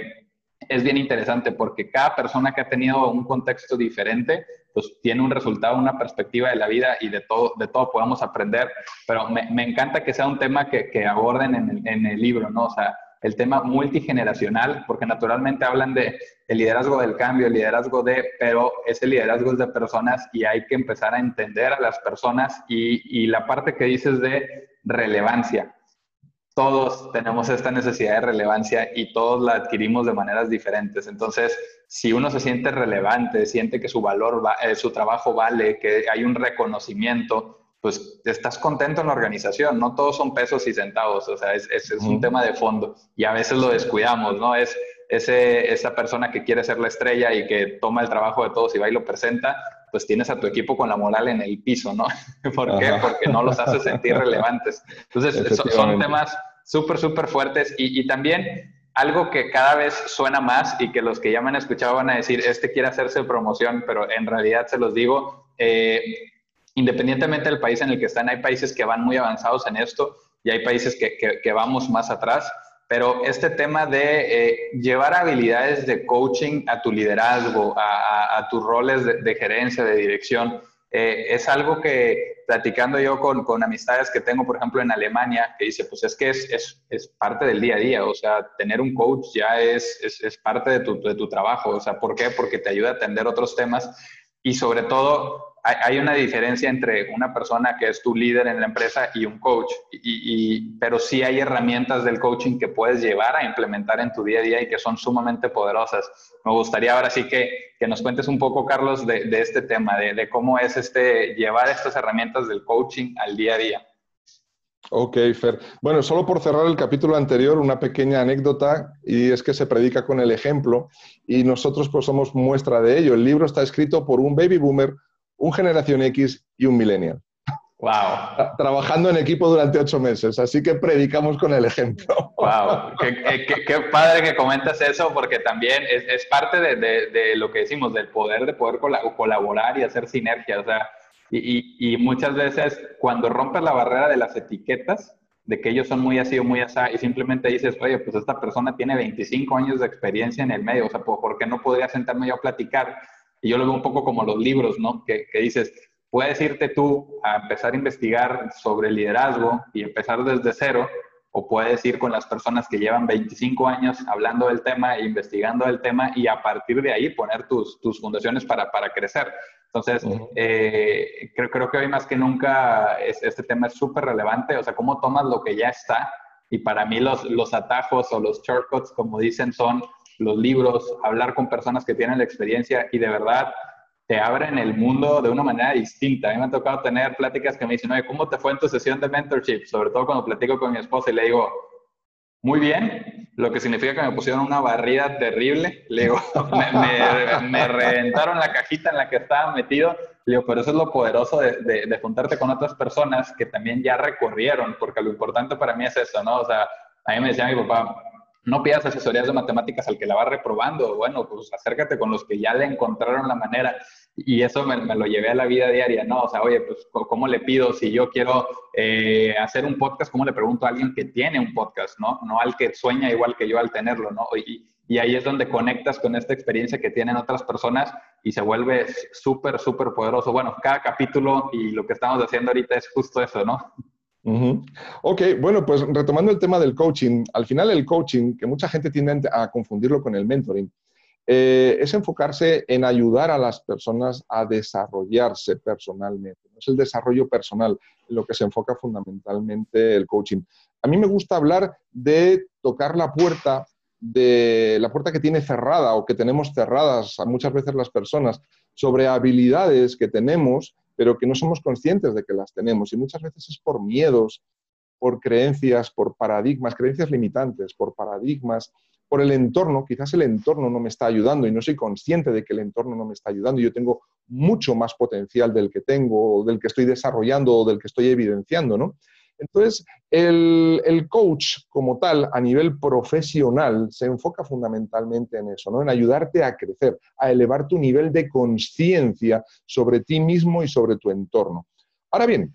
Speaker 1: es bien interesante porque cada persona que ha tenido un contexto diferente, pues tiene un resultado, una perspectiva de la vida y de todo, de todo podemos aprender. Pero me, encanta que sea un tema que, que aborden en el, en el, libro, ¿no? O sea, el tema multigeneracional, porque naturalmente hablan de el liderazgo del cambio, el liderazgo de, pero ese liderazgo es de personas y hay que empezar a entender a las personas y, y la parte que dices de relevancia todos tenemos esta necesidad de relevancia y todos la adquirimos de maneras diferentes. Entonces, si uno se siente relevante, siente que su valor, va, eh, su trabajo vale, que hay un reconocimiento, pues estás contento en la organización. No todos son pesos y centavos, o sea, es, es, es un tema de fondo y a veces lo descuidamos, ¿no? Es ese, esa persona que quiere ser la estrella y que toma el trabajo de todos y va y lo presenta, pues tienes a tu equipo con la moral en el piso, ¿no? ¿Por qué? Ajá. Porque no los hace sentir relevantes. Entonces, son, son temas súper, súper fuertes y, y, también algo que cada vez suena más y que los que ya me han escuchado van a decir, este quiere hacerse promoción, pero en realidad se los digo, eh, independientemente del país en el que están, hay países que van muy avanzados en esto y hay países que, que, que vamos más atrás pero este tema de eh, llevar habilidades de coaching a tu liderazgo, a, tus roles de, gerencia, de dirección, eh, es algo que platicando yo con, con, amistades que tengo, por ejemplo, en Alemania, que dice, pues es que es, es, es parte del día a día, o sea, tener un coach ya es, es, parte de tu, de tu trabajo, o sea, ¿por qué? Porque te ayuda a atender otros temas y sobre todo hay, una diferencia entre una persona que es tu líder en la empresa y un coach, y, pero sí hay herramientas del coaching que puedes llevar a implementar en tu día a día y que son sumamente poderosas. Me gustaría ahora sí que, que nos cuentes un poco, Carlos, de, de este tema, de, de, cómo es este, llevar estas herramientas del coaching al día a día.
Speaker 2: Ok, Fer. Bueno, solo por cerrar el capítulo anterior, una pequeña anécdota, y es que se predica con el ejemplo, y nosotros pues somos muestra de ello. El libro está escrito por un baby boomer un generación X y un millennial.
Speaker 1: Wow.
Speaker 2: Trabajando en equipo durante ocho meses, así que predicamos con el ejemplo.
Speaker 1: Wow, qué, padre que comentas eso, porque también es, parte de, lo que decimos, del poder de poder colaborar y hacer sinergia. O sea, y, muchas veces cuando rompes la barrera de las etiquetas, de que ellos son muy así o muy así, y simplemente dices, oye, pues esta persona tiene 25 años de experiencia en el medio, o sea, ¿por qué no podría sentarme yo a platicar? Y yo lo veo un poco como los libros, ¿no? Que, dices, puedes irte tú a empezar a investigar sobre liderazgo y empezar desde cero, o puedes ir con las personas que llevan 25 años hablando del tema e investigando el tema y a partir de ahí poner tus, tus fundaciones para, para crecer. Entonces, eh, creo, creo que hoy más que nunca este tema es súper relevante, o sea, cómo tomas lo que ya está y para mí los, los atajos o los shortcuts, como dicen, son los libros, hablar con personas que tienen la experiencia y de verdad te abren el mundo de una manera distinta. A mí me ha tocado tener pláticas que me dicen, oye, ¿cómo te fue en tu sesión de mentorship? Sobre todo cuando platico con mi esposa y le digo, muy bien, lo que significa que me pusieron una barrida terrible. Le digo, me, reventaron la cajita en la que estaba metido. Le digo, pero eso es lo poderoso de, de, de, juntarte con otras personas que también ya recorrieron, porque lo importante para mí es eso, ¿no? O sea, a mí me decía mi papá, no pidas asesorías de matemáticas al que la va reprobando. Bueno, pues acércate con los que ya le encontraron la manera. Y eso me, lo llevé a la vida diaria, ¿no? O sea, oye, pues, ¿cómo le pido si yo quiero eh, hacer un podcast? ¿Cómo le pregunto a alguien que tiene un podcast, ¿no? No al que sueña igual que yo al tenerlo, ¿no? Y, y ahí es donde conectas con esta experiencia que tienen otras personas y se vuelve súper, súper poderoso. Bueno, cada capítulo y lo que estamos haciendo ahorita es justo eso, ¿no?
Speaker 2: Ok, bueno, pues retomando el tema del coaching, al final el coaching, que mucha gente tiende a confundirlo con el mentoring, eh, es enfocarse en ayudar a las personas a desarrollarse personalmente. Es el desarrollo personal en lo que se enfoca fundamentalmente el coaching. A mí me gusta hablar de tocar la puerta de la puerta que tiene cerrada o que tenemos cerradas muchas veces las personas sobre habilidades que tenemos pero que no somos conscientes de que las tenemos. Y muchas veces es por miedos, por creencias, por paradigmas, creencias limitantes, por paradigmas, por el entorno. Quizás el entorno no me está ayudando y no soy consciente de que el entorno no me está ayudando. Yo tengo mucho más potencial del que tengo, del que estoy desarrollando o del que estoy evidenciando, ¿no? Entonces, el, coach como tal, a nivel profesional, se enfoca fundamentalmente en eso, ¿no? en ayudarte a crecer, a elevar tu nivel de conciencia sobre ti mismo y sobre tu entorno. Ahora bien,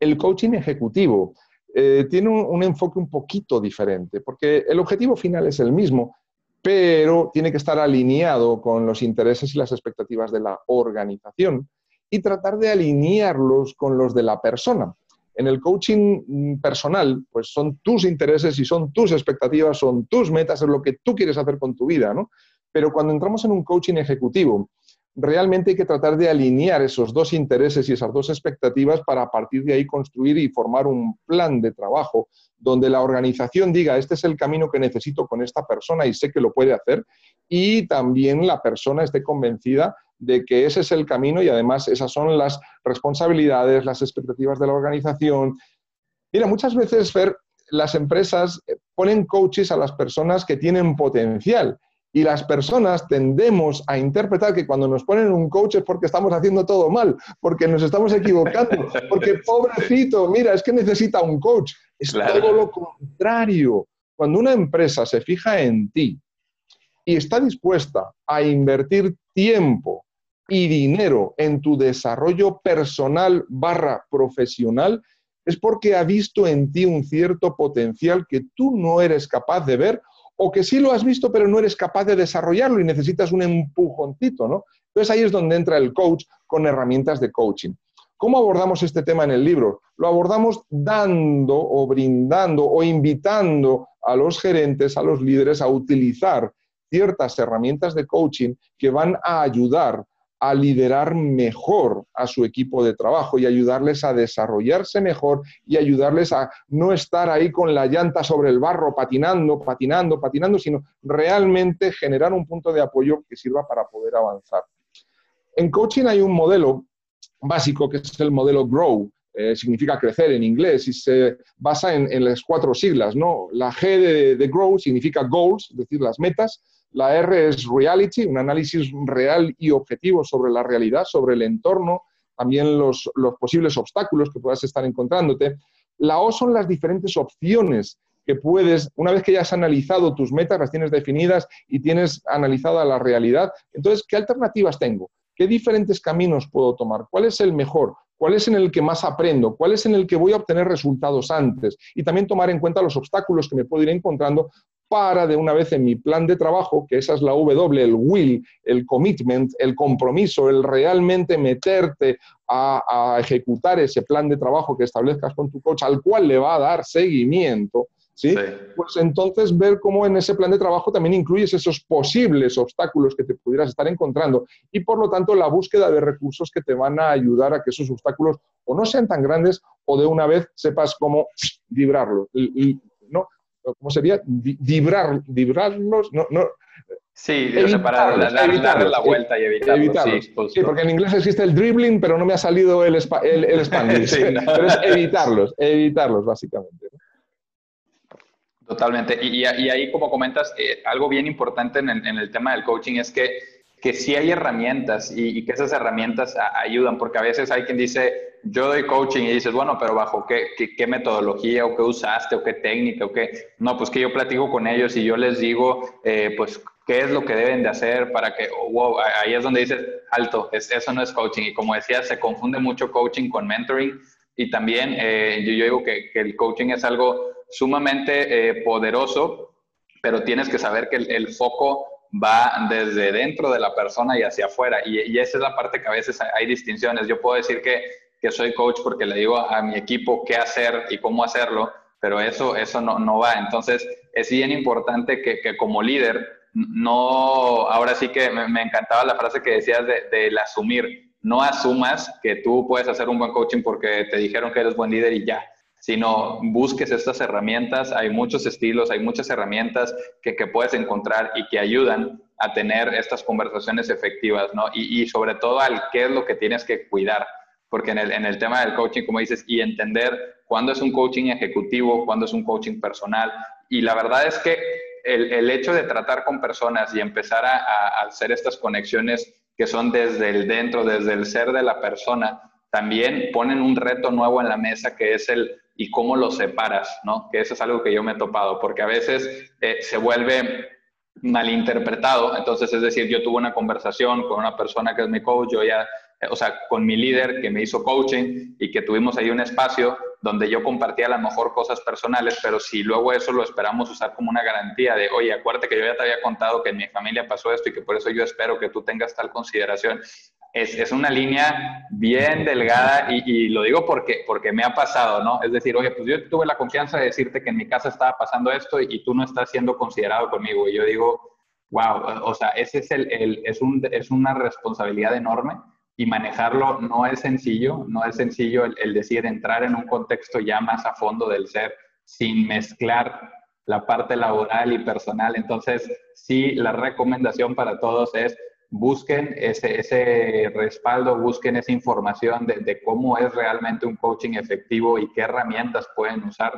Speaker 2: el coaching ejecutivo eh, tiene un, enfoque un poquito diferente, porque el objetivo final es el mismo, pero tiene que estar alineado con los intereses y las expectativas de la organización y tratar de alinearlos con los de la persona. En el coaching mm, personal, pues son tus intereses y son tus expectativas, son tus metas, es lo que tú quieres hacer con tu vida, ¿no? Pero cuando entramos en un coaching ejecutivo, realmente hay que tratar de alinear esos dos intereses y esas dos expectativas para a partir de ahí construir y formar un plan de trabajo donde la organización diga, este es el camino que necesito con esta persona y sé que lo puede hacer, y también la persona esté convencida de que ese es el camino y además esas son las responsabilidades, las expectativas de la organización. Mira, muchas veces, Fer, las empresas eh, ponen coaches a las personas que tienen potencial y las personas tendemos a interpretar que cuando nos ponen un coach es porque estamos haciendo todo mal, porque nos estamos equivocando, porque pobrecito, mira, es que necesita un coach. Es todo lo contrario. Cuando una empresa se fija en ti y está dispuesta a invertir tiempo, y dinero en tu desarrollo personal barra profesional, es porque ha visto en ti un cierto potencial que tú no eres capaz de ver o que sí lo has visto pero no eres capaz de desarrollarlo y necesitas un empujoncito, ¿no? Entonces ahí es donde entra el coach con herramientas de coaching. ¿Cómo abordamos este tema en el libro? Lo abordamos dando o brindando o invitando a los gerentes, a los líderes a utilizar ciertas herramientas de coaching que van a ayudar a liderar mejor a su equipo de trabajo y ayudarles a desarrollarse mejor y ayudarles a no estar ahí con la llanta sobre el barro patinando, patinando, patinando, sino realmente generar un punto de apoyo que sirva para poder avanzar. En coaching hay un modelo básico que es el modelo GROW, eh, significa crecer en inglés y se basa en, las cuatro siglas, ¿no? La G de, GROW significa goals, es decir, las metas. La R es reality, un análisis real y objetivo sobre la realidad, sobre el entorno, también los, posibles obstáculos que puedas estar encontrándote. La O son las diferentes opciones que puedes, una vez que ya has analizado tus metas, las tienes definidas y tienes analizada la realidad, entonces, ¿qué alternativas tengo? ¿Qué diferentes caminos puedo tomar? ¿Cuál es el mejor? ¿Cuál es en el que más aprendo? ¿Cuál es en el que voy a obtener resultados antes? Y también tomar en cuenta los obstáculos que me puedo ir encontrando para de una vez en mi plan de trabajo, que esa es la W, el will, el commitment, el compromiso, el realmente meterte a, a ejecutar ese plan de trabajo que establezcas con tu coach, al cual le va a dar seguimiento, ¿sí? Pues entonces ver cómo en ese plan de trabajo también incluyes esos posibles obstáculos que te pudieras estar encontrando y por lo tanto la búsqueda de recursos que te van a ayudar a que esos obstáculos o no sean tan grandes o de una vez sepas cómo librarlos, ¿no? ¿Cómo sería? Vibrar, vibrarlos, no, no,
Speaker 1: Sí, para darle la vuelta y evitarlos.
Speaker 2: Sí, porque en inglés existe el dribbling, pero no me ha salido el, el, el Pero es evitarlos, evitarlos, básicamente.
Speaker 1: Totalmente. Y, ahí, como comentas, eh, algo bien importante en el, tema del coaching es que, que sí hay herramientas y, que esas herramientas ayudan, porque a veces hay quien dice, yo doy coaching y dices, bueno, pero bajo qué, qué, metodología o qué usaste o qué técnica o qué... No, pues que yo platico con ellos y yo les digo, eh, pues, qué es lo que deben de hacer para que, oh, ahí es donde dices, alto, es, eso no es coaching. Y como decía, se confunde mucho coaching con mentoring. Y también eh, yo, yo, digo que, el coaching es algo sumamente eh, poderoso, pero tienes que saber que el, foco va desde dentro de la persona y hacia afuera. Y, esa es la parte que a veces hay, distinciones. Yo puedo decir que, que, soy coach porque le digo a mi equipo qué hacer y cómo hacerlo, pero eso, eso no, no va. Entonces, es bien importante que, que, como líder, no, ahora sí que me, encantaba la frase que decías de, del asumir. No asumas que tú puedes hacer un buen coaching porque te dijeron que eres buen líder y ya sino busques estas herramientas. Hay muchos estilos, hay muchas herramientas que, puedes encontrar y que ayudan a tener estas conversaciones efectivas, ¿no? Y, sobre todo al qué es lo que tienes que cuidar, porque en el, en el tema del coaching, como dices, y entender cuándo es un coaching ejecutivo, cuándo es un coaching personal. Y la verdad es que el, el hecho de tratar con personas y empezar a, a hacer estas conexiones que son desde el dentro, desde el ser de la persona, también ponen un reto nuevo en la mesa que es el y cómo lo separas, ¿no? Que eso es algo que yo me he topado, porque a veces eh, se vuelve malinterpretado. Entonces, es decir, yo tuve una conversación con una persona que es mi coach, yo ya, o sea, con mi líder que me hizo coaching y que tuvimos ahí un espacio donde yo compartía a lo mejor cosas personales, pero si luego eso lo esperamos usar como una garantía de, oye, acuérdate que yo ya te había contado que en mi familia pasó esto y que por eso yo espero que tú tengas tal consideración es, una línea bien delgada y, lo digo porque, porque me ha pasado, ¿no? Es decir, oye, pues yo tuve la confianza de decirte que en mi casa estaba pasando esto y, tú no estás siendo considerado conmigo. Y yo digo, wow, o sea, ese es, el, es, un, es una responsabilidad enorme y manejarlo no es sencillo, no es sencillo el, el decir entrar en un contexto ya más a fondo del ser sin mezclar la parte laboral y personal. Entonces, sí, la recomendación para todos es busquen ese, ese respaldo, busquen esa información de, cómo es realmente un coaching efectivo y qué herramientas pueden usar.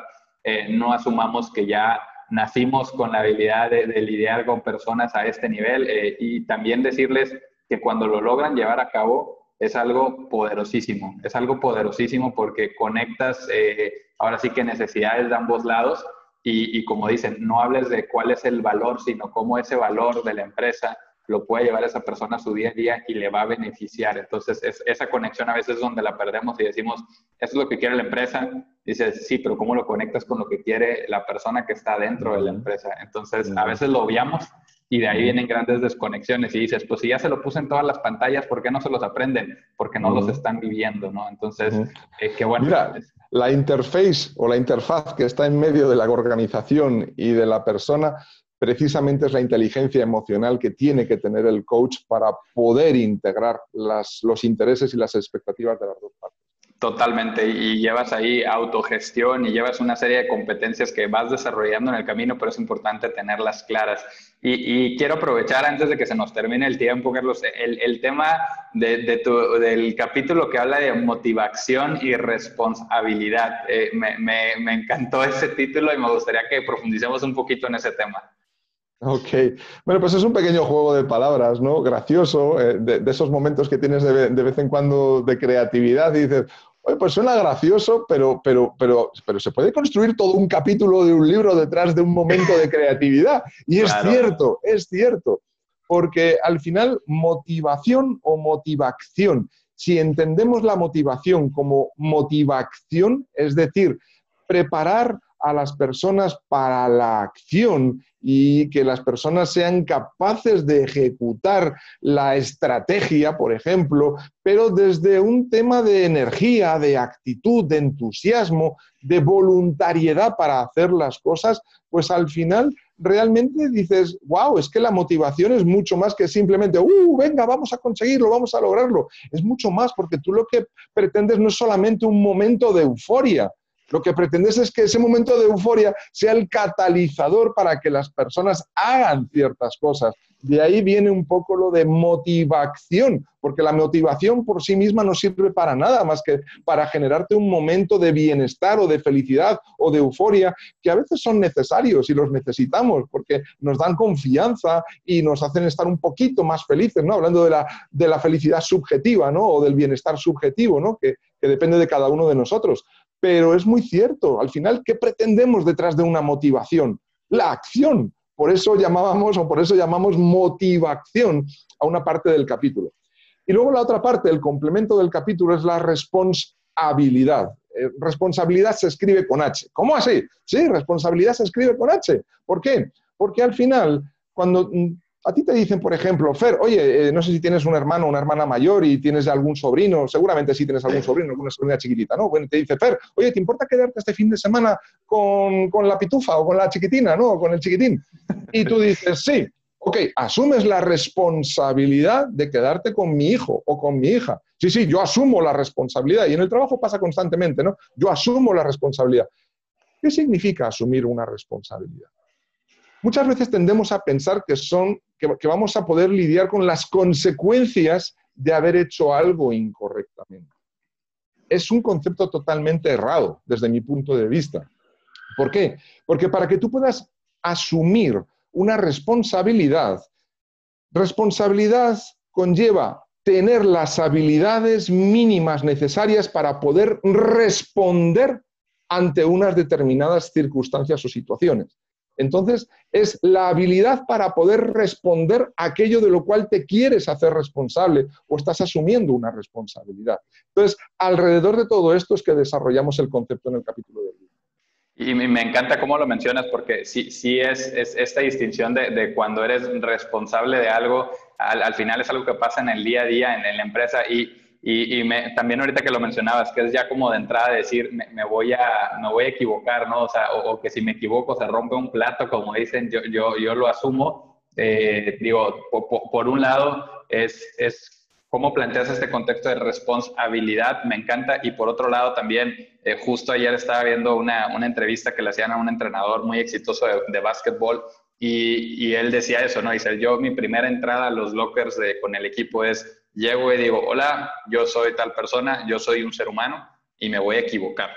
Speaker 1: Eh, no asumamos que ya nacimos con la habilidad de, lidiar con personas a este nivel eh, y también decirles que cuando lo logran llevar a cabo es algo poderosísimo, es algo poderosísimo porque conectas eh, ahora sí que necesidades de ambos lados y, y como dicen, no hables de cuál es el valor, sino cómo ese valor de la empresa lo puede llevar a esa persona a su día a día y le va a beneficiar. Entonces, es, esa conexión a veces es donde la perdemos y decimos, esto es lo que quiere la empresa, dices, sí, pero ¿cómo lo conectas con lo que quiere la persona que está dentro de la empresa? Entonces, a veces lo obviamos y de ahí vienen grandes desconexiones y dices, pues si ya se lo puse en todas las pantallas, ¿por qué no se los aprenden? Porque no los están viviendo, ¿no? Entonces, eh, qué bueno.
Speaker 2: Mira, la interface o la interfaz que está en medio de la organización y de la persona precisamente es la inteligencia emocional que tiene que tener el coach para poder integrar los intereses y las expectativas de las dos partes.
Speaker 1: Totalmente, y llevas ahí autogestión y llevas una serie de competencias que vas desarrollando en el camino, pero es importante tenerlas claras. Y, quiero aprovechar antes de que se nos termine el tiempo, Carlos, el, tema de, tu, del capítulo que habla de motivación y responsabilidad. Eh, me, me encantó ese título y me gustaría que profundicemos un poquito en ese tema.
Speaker 2: Ok, bueno, pues es un pequeño juego de palabras, ¿no? Gracioso, eh, de, esos momentos que tienes de, vez en cuando de creatividad y dices, oye, pues suena gracioso, pero, pero, pero, pero se puede construir todo un capítulo de un libro detrás de un momento de creatividad. Y es cierto, es cierto, porque al final motivación o motivación, si entendemos la motivación como motivación, es decir, preparar a las personas para la acción y que las personas sean capaces de ejecutar la estrategia, por ejemplo, pero desde un tema de energía, de actitud, de entusiasmo, de voluntariedad para hacer las cosas, pues al final realmente dices, wow, es que la motivación es mucho más que simplemente, uh, venga, vamos a conseguirlo, vamos a lograrlo. Es mucho más porque tú lo que pretendes no es solamente un momento de euforia, lo que pretendes es que ese momento de euforia sea el catalizador para que las personas hagan ciertas cosas. De ahí viene un poco lo de motivación, porque la motivación por sí misma no sirve para nada más que para generarte un momento de bienestar o de felicidad o de euforia que a veces son necesarios y los necesitamos porque nos dan confianza y nos hacen estar un poquito más felices, ¿no? Hablando de la, de la felicidad subjetiva, ¿no? O del bienestar subjetivo, ¿no? Que, que depende de cada uno de nosotros. Pero es muy cierto, al final, ¿qué pretendemos detrás de una motivación? La acción. Por eso llamábamos o por eso llamamos motivación a una parte del capítulo. Y luego la otra parte, el complemento del capítulo, es la responsabilidad. Eh, responsabilidad se escribe con H. ¿Cómo así? Sí, responsabilidad se escribe con H. ¿Por qué? Porque al final, cuando mm, a ti te dicen, por ejemplo, Fer, oye, eh, no sé si tienes un hermano o una hermana mayor y tienes algún sobrino, seguramente sí tienes algún sobrino, alguna sobrina chiquitita, ¿no? Bueno, te dice, Fer, oye, ¿te importa quedarte este fin de semana con, con la pitufa o con la chiquitina, ¿no? O con el chiquitín. Y tú dices, sí, ok, asumes la responsabilidad de quedarte con mi hijo o con mi hija. Sí, sí, yo asumo la responsabilidad y en el trabajo pasa constantemente, ¿no? Yo asumo la responsabilidad. ¿Qué significa asumir una responsabilidad? Muchas veces tendemos a pensar que son que, vamos a poder lidiar con las consecuencias de haber hecho algo incorrectamente. Es un concepto totalmente errado desde mi punto de vista. ¿Por qué? Porque para que tú puedas asumir una responsabilidad, responsabilidad conlleva tener las habilidades mínimas necesarias para poder responder ante unas determinadas circunstancias o situaciones. Entonces, es la habilidad para poder responder aquello de lo cual te quieres hacer responsable o estás asumiendo una responsabilidad. Entonces, alrededor de todo esto es que desarrollamos el concepto en el capítulo de hoy.
Speaker 1: Y me encanta cómo lo mencionas, porque sí, sí es, esta distinción de, cuando eres responsable de algo, al, final es algo que pasa en el día a día, en la empresa, y y, también ahorita que lo mencionabas, que es ya como de entrada decir, me, voy, a, me voy a equivocar, ¿no? O sea, o, que si me equivoco se rompe un plato, como dicen, yo, yo, yo lo asumo. Eh, digo, por, un lado, es, es cómo planteas este contexto de responsabilidad, me encanta. Y por otro lado, también, eh, justo ayer estaba viendo una, una, entrevista que le hacían a un entrenador muy exitoso de, de básquetbol y, y, él decía eso, ¿no? Dice, yo mi primera entrada a los lockers de, con el equipo es llego y digo, hola, yo soy tal persona, yo soy un ser humano y me voy a equivocar,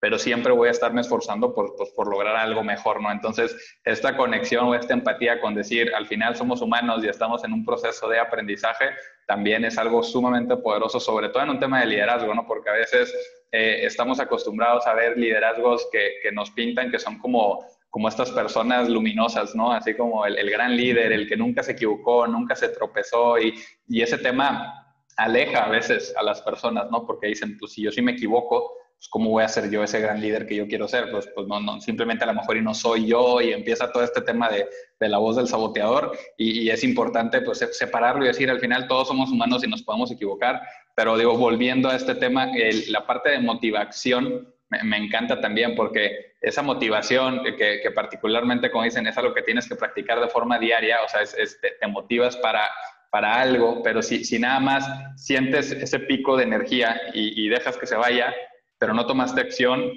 Speaker 1: pero siempre voy a estarme esforzando por, pues, por lograr algo mejor, ¿no? Entonces, esta conexión o esta empatía con decir, al final somos humanos y estamos en un proceso de aprendizaje, también es algo sumamente poderoso, sobre todo en un tema de liderazgo, ¿no? Porque a veces eh, estamos acostumbrados a ver liderazgos que, que nos pintan, que son como como estas personas luminosas, ¿no? Así como el, gran líder, el que nunca se equivocó, nunca se tropezó y, y, ese tema aleja a veces a las personas, ¿no? Porque dicen, pues si yo sí me equivoco, pues, ¿cómo voy a ser yo ese gran líder que yo quiero ser? Pues, pues no, no, simplemente a lo mejor y no soy yo y empieza todo este tema de, de la voz del saboteador y, es importante pues separarlo y decir, al final todos somos humanos y nos podemos equivocar, pero digo, volviendo a este tema, la parte de motivación me, encanta también porque esa motivación que, que, particularmente, como dicen, es algo que tienes que practicar de forma diaria, o sea, es, te, motivas para, para algo, pero si, si nada más sientes ese pico de energía y, y dejas que se vaya, pero no tomaste acción,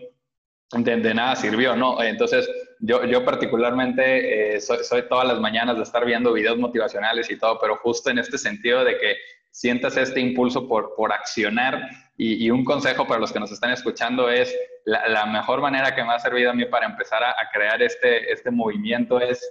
Speaker 1: de, nada sirvió, ¿no? Entonces, yo, yo particularmente eh, soy, soy, todas las mañanas de estar viendo videos motivacionales y todo, pero justo en este sentido de que sientas este impulso por, por accionar y, un consejo para los que nos están escuchando es la, mejor manera que me ha servido a mí para empezar a, crear este, este movimiento es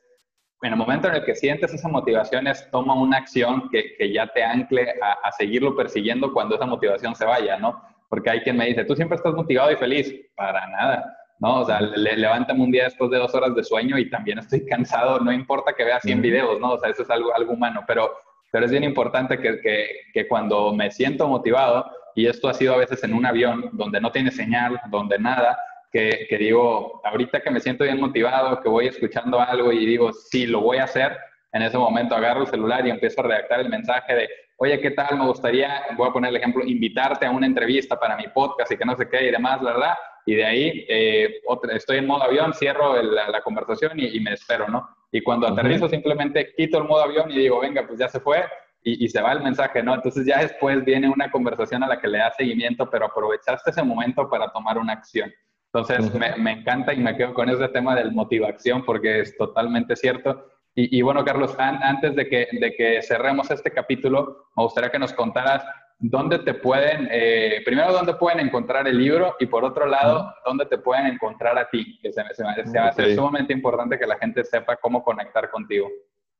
Speaker 1: en el momento en el que sientes esa motivación es toma una acción que, que ya te ancle a, a, seguirlo persiguiendo cuando esa motivación se vaya, ¿no? porque hay quien me dice, tú siempre estás motivado y feliz. Para nada, ¿no? O sea, le, levántame un día después de dos horas de sueño y también estoy cansado, no importa que vea 100 videos, ¿no? O sea, eso es algo, algo humano, pero, pero es bien importante que, que, que cuando me siento motivado, y esto ha sido a veces en un avión donde no tiene señal, donde nada, que, que, digo, ahorita que me siento bien motivado, que voy escuchando algo y digo, sí, lo voy a hacer, en ese momento agarro el celular y empiezo a redactar el mensaje de, oye, ¿qué tal? Me gustaría, voy a poner el ejemplo, invitarte a una entrevista para mi podcast y que no sé qué y demás, ¿verdad? Y de ahí eh, estoy en modo avión, cierro la, conversación y, me espero, ¿no? Y cuando aterrizo simplemente quito el modo avión y digo, venga, pues ya se fue y, se va el mensaje, ¿no? Entonces ya después viene una conversación a la que le da seguimiento, pero aprovechaste ese momento para tomar una acción. Entonces me, me encanta y me quedo con ese tema del motivación porque es totalmente cierto y, bueno, Carlos, antes de que, de que cerremos este capítulo, me gustaría que nos contaras dónde te pueden, eh, primero, dónde pueden encontrar el libro y por otro lado, dónde te pueden encontrar a ti, que se, se, se va a ser sumamente importante que la gente sepa cómo conectar contigo.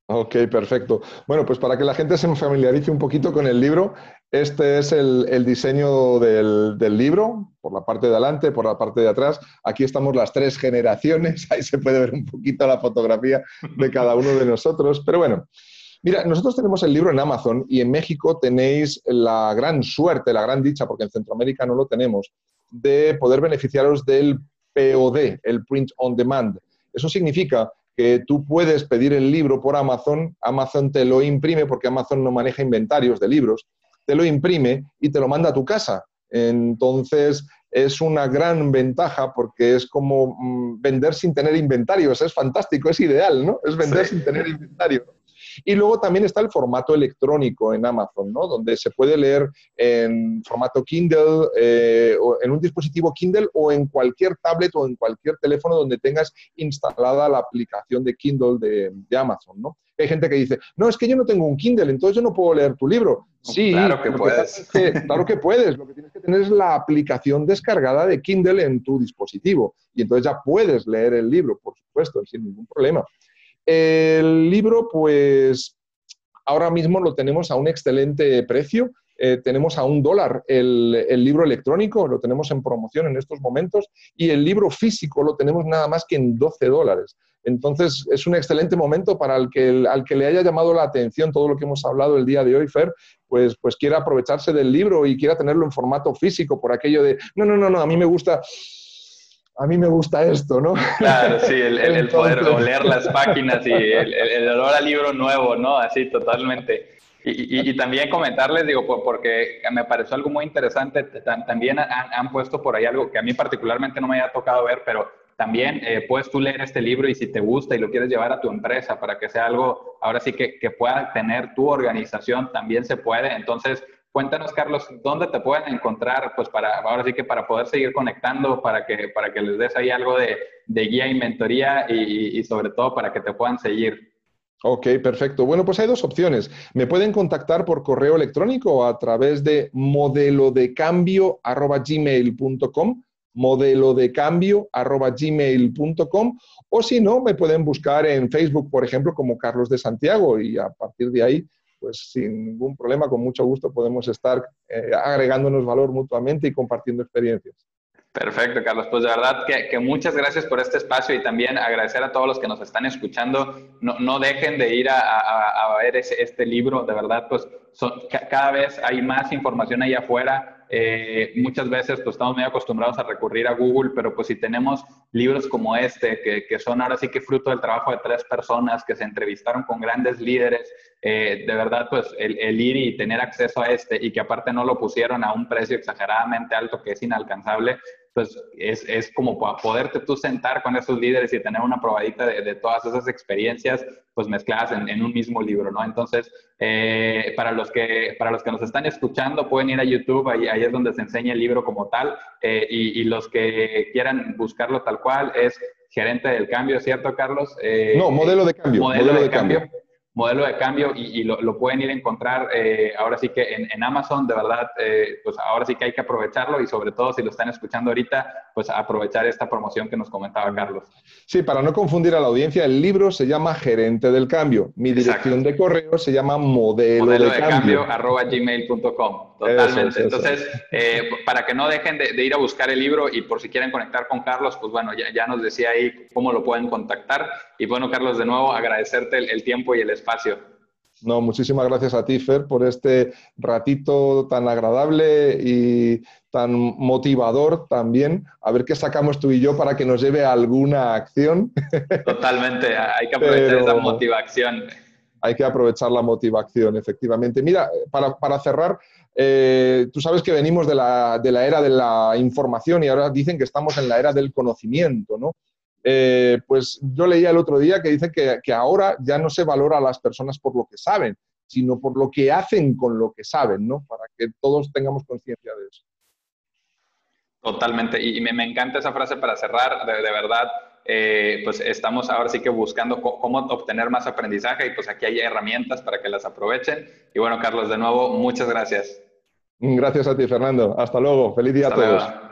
Speaker 2: Ok, perfecto. Bueno, pues para que la gente se familiarice un poquito con el libro, este es el, diseño del, libro, por la parte de adelante, por la parte de atrás. Aquí estamos las tres generaciones, ahí se puede ver un poquito la fotografía de cada uno de nosotros. Pero bueno, mira, nosotros tenemos el libro en Amazon y en México tenéis la gran suerte, la gran dicha, porque en Centroamérica no lo tenemos, de poder beneficiaros del POD, el Print on Demand. Eso significa que tú puedes pedir el libro por Amazon, Amazon te lo imprime porque Amazon no maneja inventarios de libros, te lo imprime y te lo manda a tu casa. Entonces, es una gran ventaja porque es como mm, vender sin tener inventarios, es fantástico, es ideal, ¿no? Es vender sin tener inventario. Y luego también está el formato electrónico en Amazon, ¿no? donde se puede leer en formato Kindle, eh, o en un dispositivo Kindle o en cualquier tablet o en cualquier teléfono donde tengas instalada la aplicación de Kindle de, Amazon. ¿no? Hay gente que dice, no, es que yo no tengo un Kindle, entonces yo no puedo leer tu libro.
Speaker 1: Sí, claro que puedes.
Speaker 2: claro que puedes. Lo que tienes que tener es la aplicación descargada de Kindle en tu dispositivo. Y entonces ya puedes leer el libro, por supuesto, sin ningún problema. El libro, pues ahora mismo lo tenemos a un excelente precio. Eh, tenemos a un dólar el, libro electrónico, lo tenemos en promoción en estos momentos, y el libro físico lo tenemos nada más que en 12 dólares. Entonces, es un excelente momento para el que, al que le haya llamado la atención todo lo que hemos hablado el día de hoy, Fer, pues, pues quiera aprovecharse del libro y quiera tenerlo en formato físico por aquello de, no, no, no, no, a mí me gusta a mí me gusta esto, ¿no?
Speaker 1: Claro, sí, el, poder oler las páginas y el, olor al libro nuevo, ¿no? Así, totalmente. Y, también comentarles, digo, porque me pareció algo muy interesante, también han, puesto por ahí algo que a mí particularmente no me haya tocado ver, pero también eh, puedes tú leer este libro y si te gusta y lo quieres llevar a tu empresa para que sea algo, ahora sí que, que pueda tener tu organización, también se puede. Entonces, Cuéntanos, Carlos, ¿dónde te pueden encontrar? Pues para, ahora sí que para poder seguir conectando, para que, para que les des ahí algo de, guía y mentoría y, sobre todo para que te puedan seguir.
Speaker 2: Ok, perfecto. Bueno, pues hay dos opciones. Me pueden contactar por correo electrónico a través de modelodecambio.gmail.com modelodecambio.gmail.com o si no, me pueden buscar en Facebook, por ejemplo, como Carlos de Santiago y a partir de ahí pues sin ningún problema, con mucho gusto podemos estar eh, agregándonos valor mutuamente y compartiendo experiencias.
Speaker 1: Perfecto, Carlos. Pues de verdad que, muchas gracias por este espacio y también agradecer a todos los que nos están escuchando. No, no dejen de ir a, a, ver ese, este libro, de verdad, pues cada vez hay más información ahí afuera eh, muchas veces pues estamos muy acostumbrados a recurrir a Google, pero pues si tenemos libros como este, que, que son ahora sí que fruto del trabajo de tres personas que se entrevistaron con grandes líderes, eh, de verdad pues el, el, ir y tener acceso a este y que aparte no lo pusieron a un precio exageradamente alto que es inalcanzable, pues es, es, como poderte tú sentar con esos líderes y tener una probadita de, de todas esas experiencias, pues mezcladas en, en un mismo libro, ¿no? Entonces, eh, para, los que, para los que nos están escuchando, pueden ir a YouTube, ahí, ahí es donde se enseña el libro como tal, eh, y, y, los que quieran buscarlo tal cual es Gerente del Cambio, ¿cierto, Carlos?
Speaker 2: Eh, no, modelo de cambio.
Speaker 1: Modelo, modelo de, de, cambio. cambio modelo de cambio y, y lo, lo, pueden ir a encontrar eh, ahora sí que en, en Amazon, de verdad, eh, pues ahora sí que hay que aprovecharlo y sobre todo si lo están escuchando ahorita, pues aprovechar esta promoción que nos comentaba Carlos.
Speaker 2: Sí, para no confundir a la audiencia, el libro se llama Gerente del Cambio, mi dirección Exacto. de correo se llama Modelo,
Speaker 1: modelo
Speaker 2: de,
Speaker 1: de,
Speaker 2: Cambio.
Speaker 1: cambio arroba gmail.com, totalmente. Eso, eso, Entonces, eh, para que no dejen de, de, ir a buscar el libro y por si quieren conectar con Carlos, pues bueno, ya, ya nos decía ahí cómo lo pueden contactar. Y bueno, Carlos, de nuevo agradecerte el, el tiempo y el espacio.
Speaker 2: No, muchísimas gracias a ti, Fer, por este ratito tan agradable y tan motivador también. A ver qué sacamos tú y yo para que nos lleve a alguna acción.
Speaker 1: Totalmente, hay que aprovechar Pero esa motivación.
Speaker 2: Hay que aprovechar la motivación, efectivamente. Mira, para, para cerrar, eh, tú sabes que venimos de la, de la era de la información y ahora dicen que estamos en la era del conocimiento, ¿no? Eh, pues yo leía el otro día que dicen que, que, ahora ya no se valora a las personas por lo que saben, sino por lo que hacen con lo que saben, ¿no? Para que todos tengamos conciencia de eso.
Speaker 1: Totalmente, y me, me, encanta esa frase para cerrar, de, de verdad, eh, pues estamos ahora sí que buscando cómo obtener más aprendizaje y pues aquí hay herramientas para que las aprovechen. Y bueno, Carlos, de nuevo, muchas gracias.
Speaker 2: Gracias a ti, Fernando. Hasta luego. Feliz día Hasta a todos. Luego.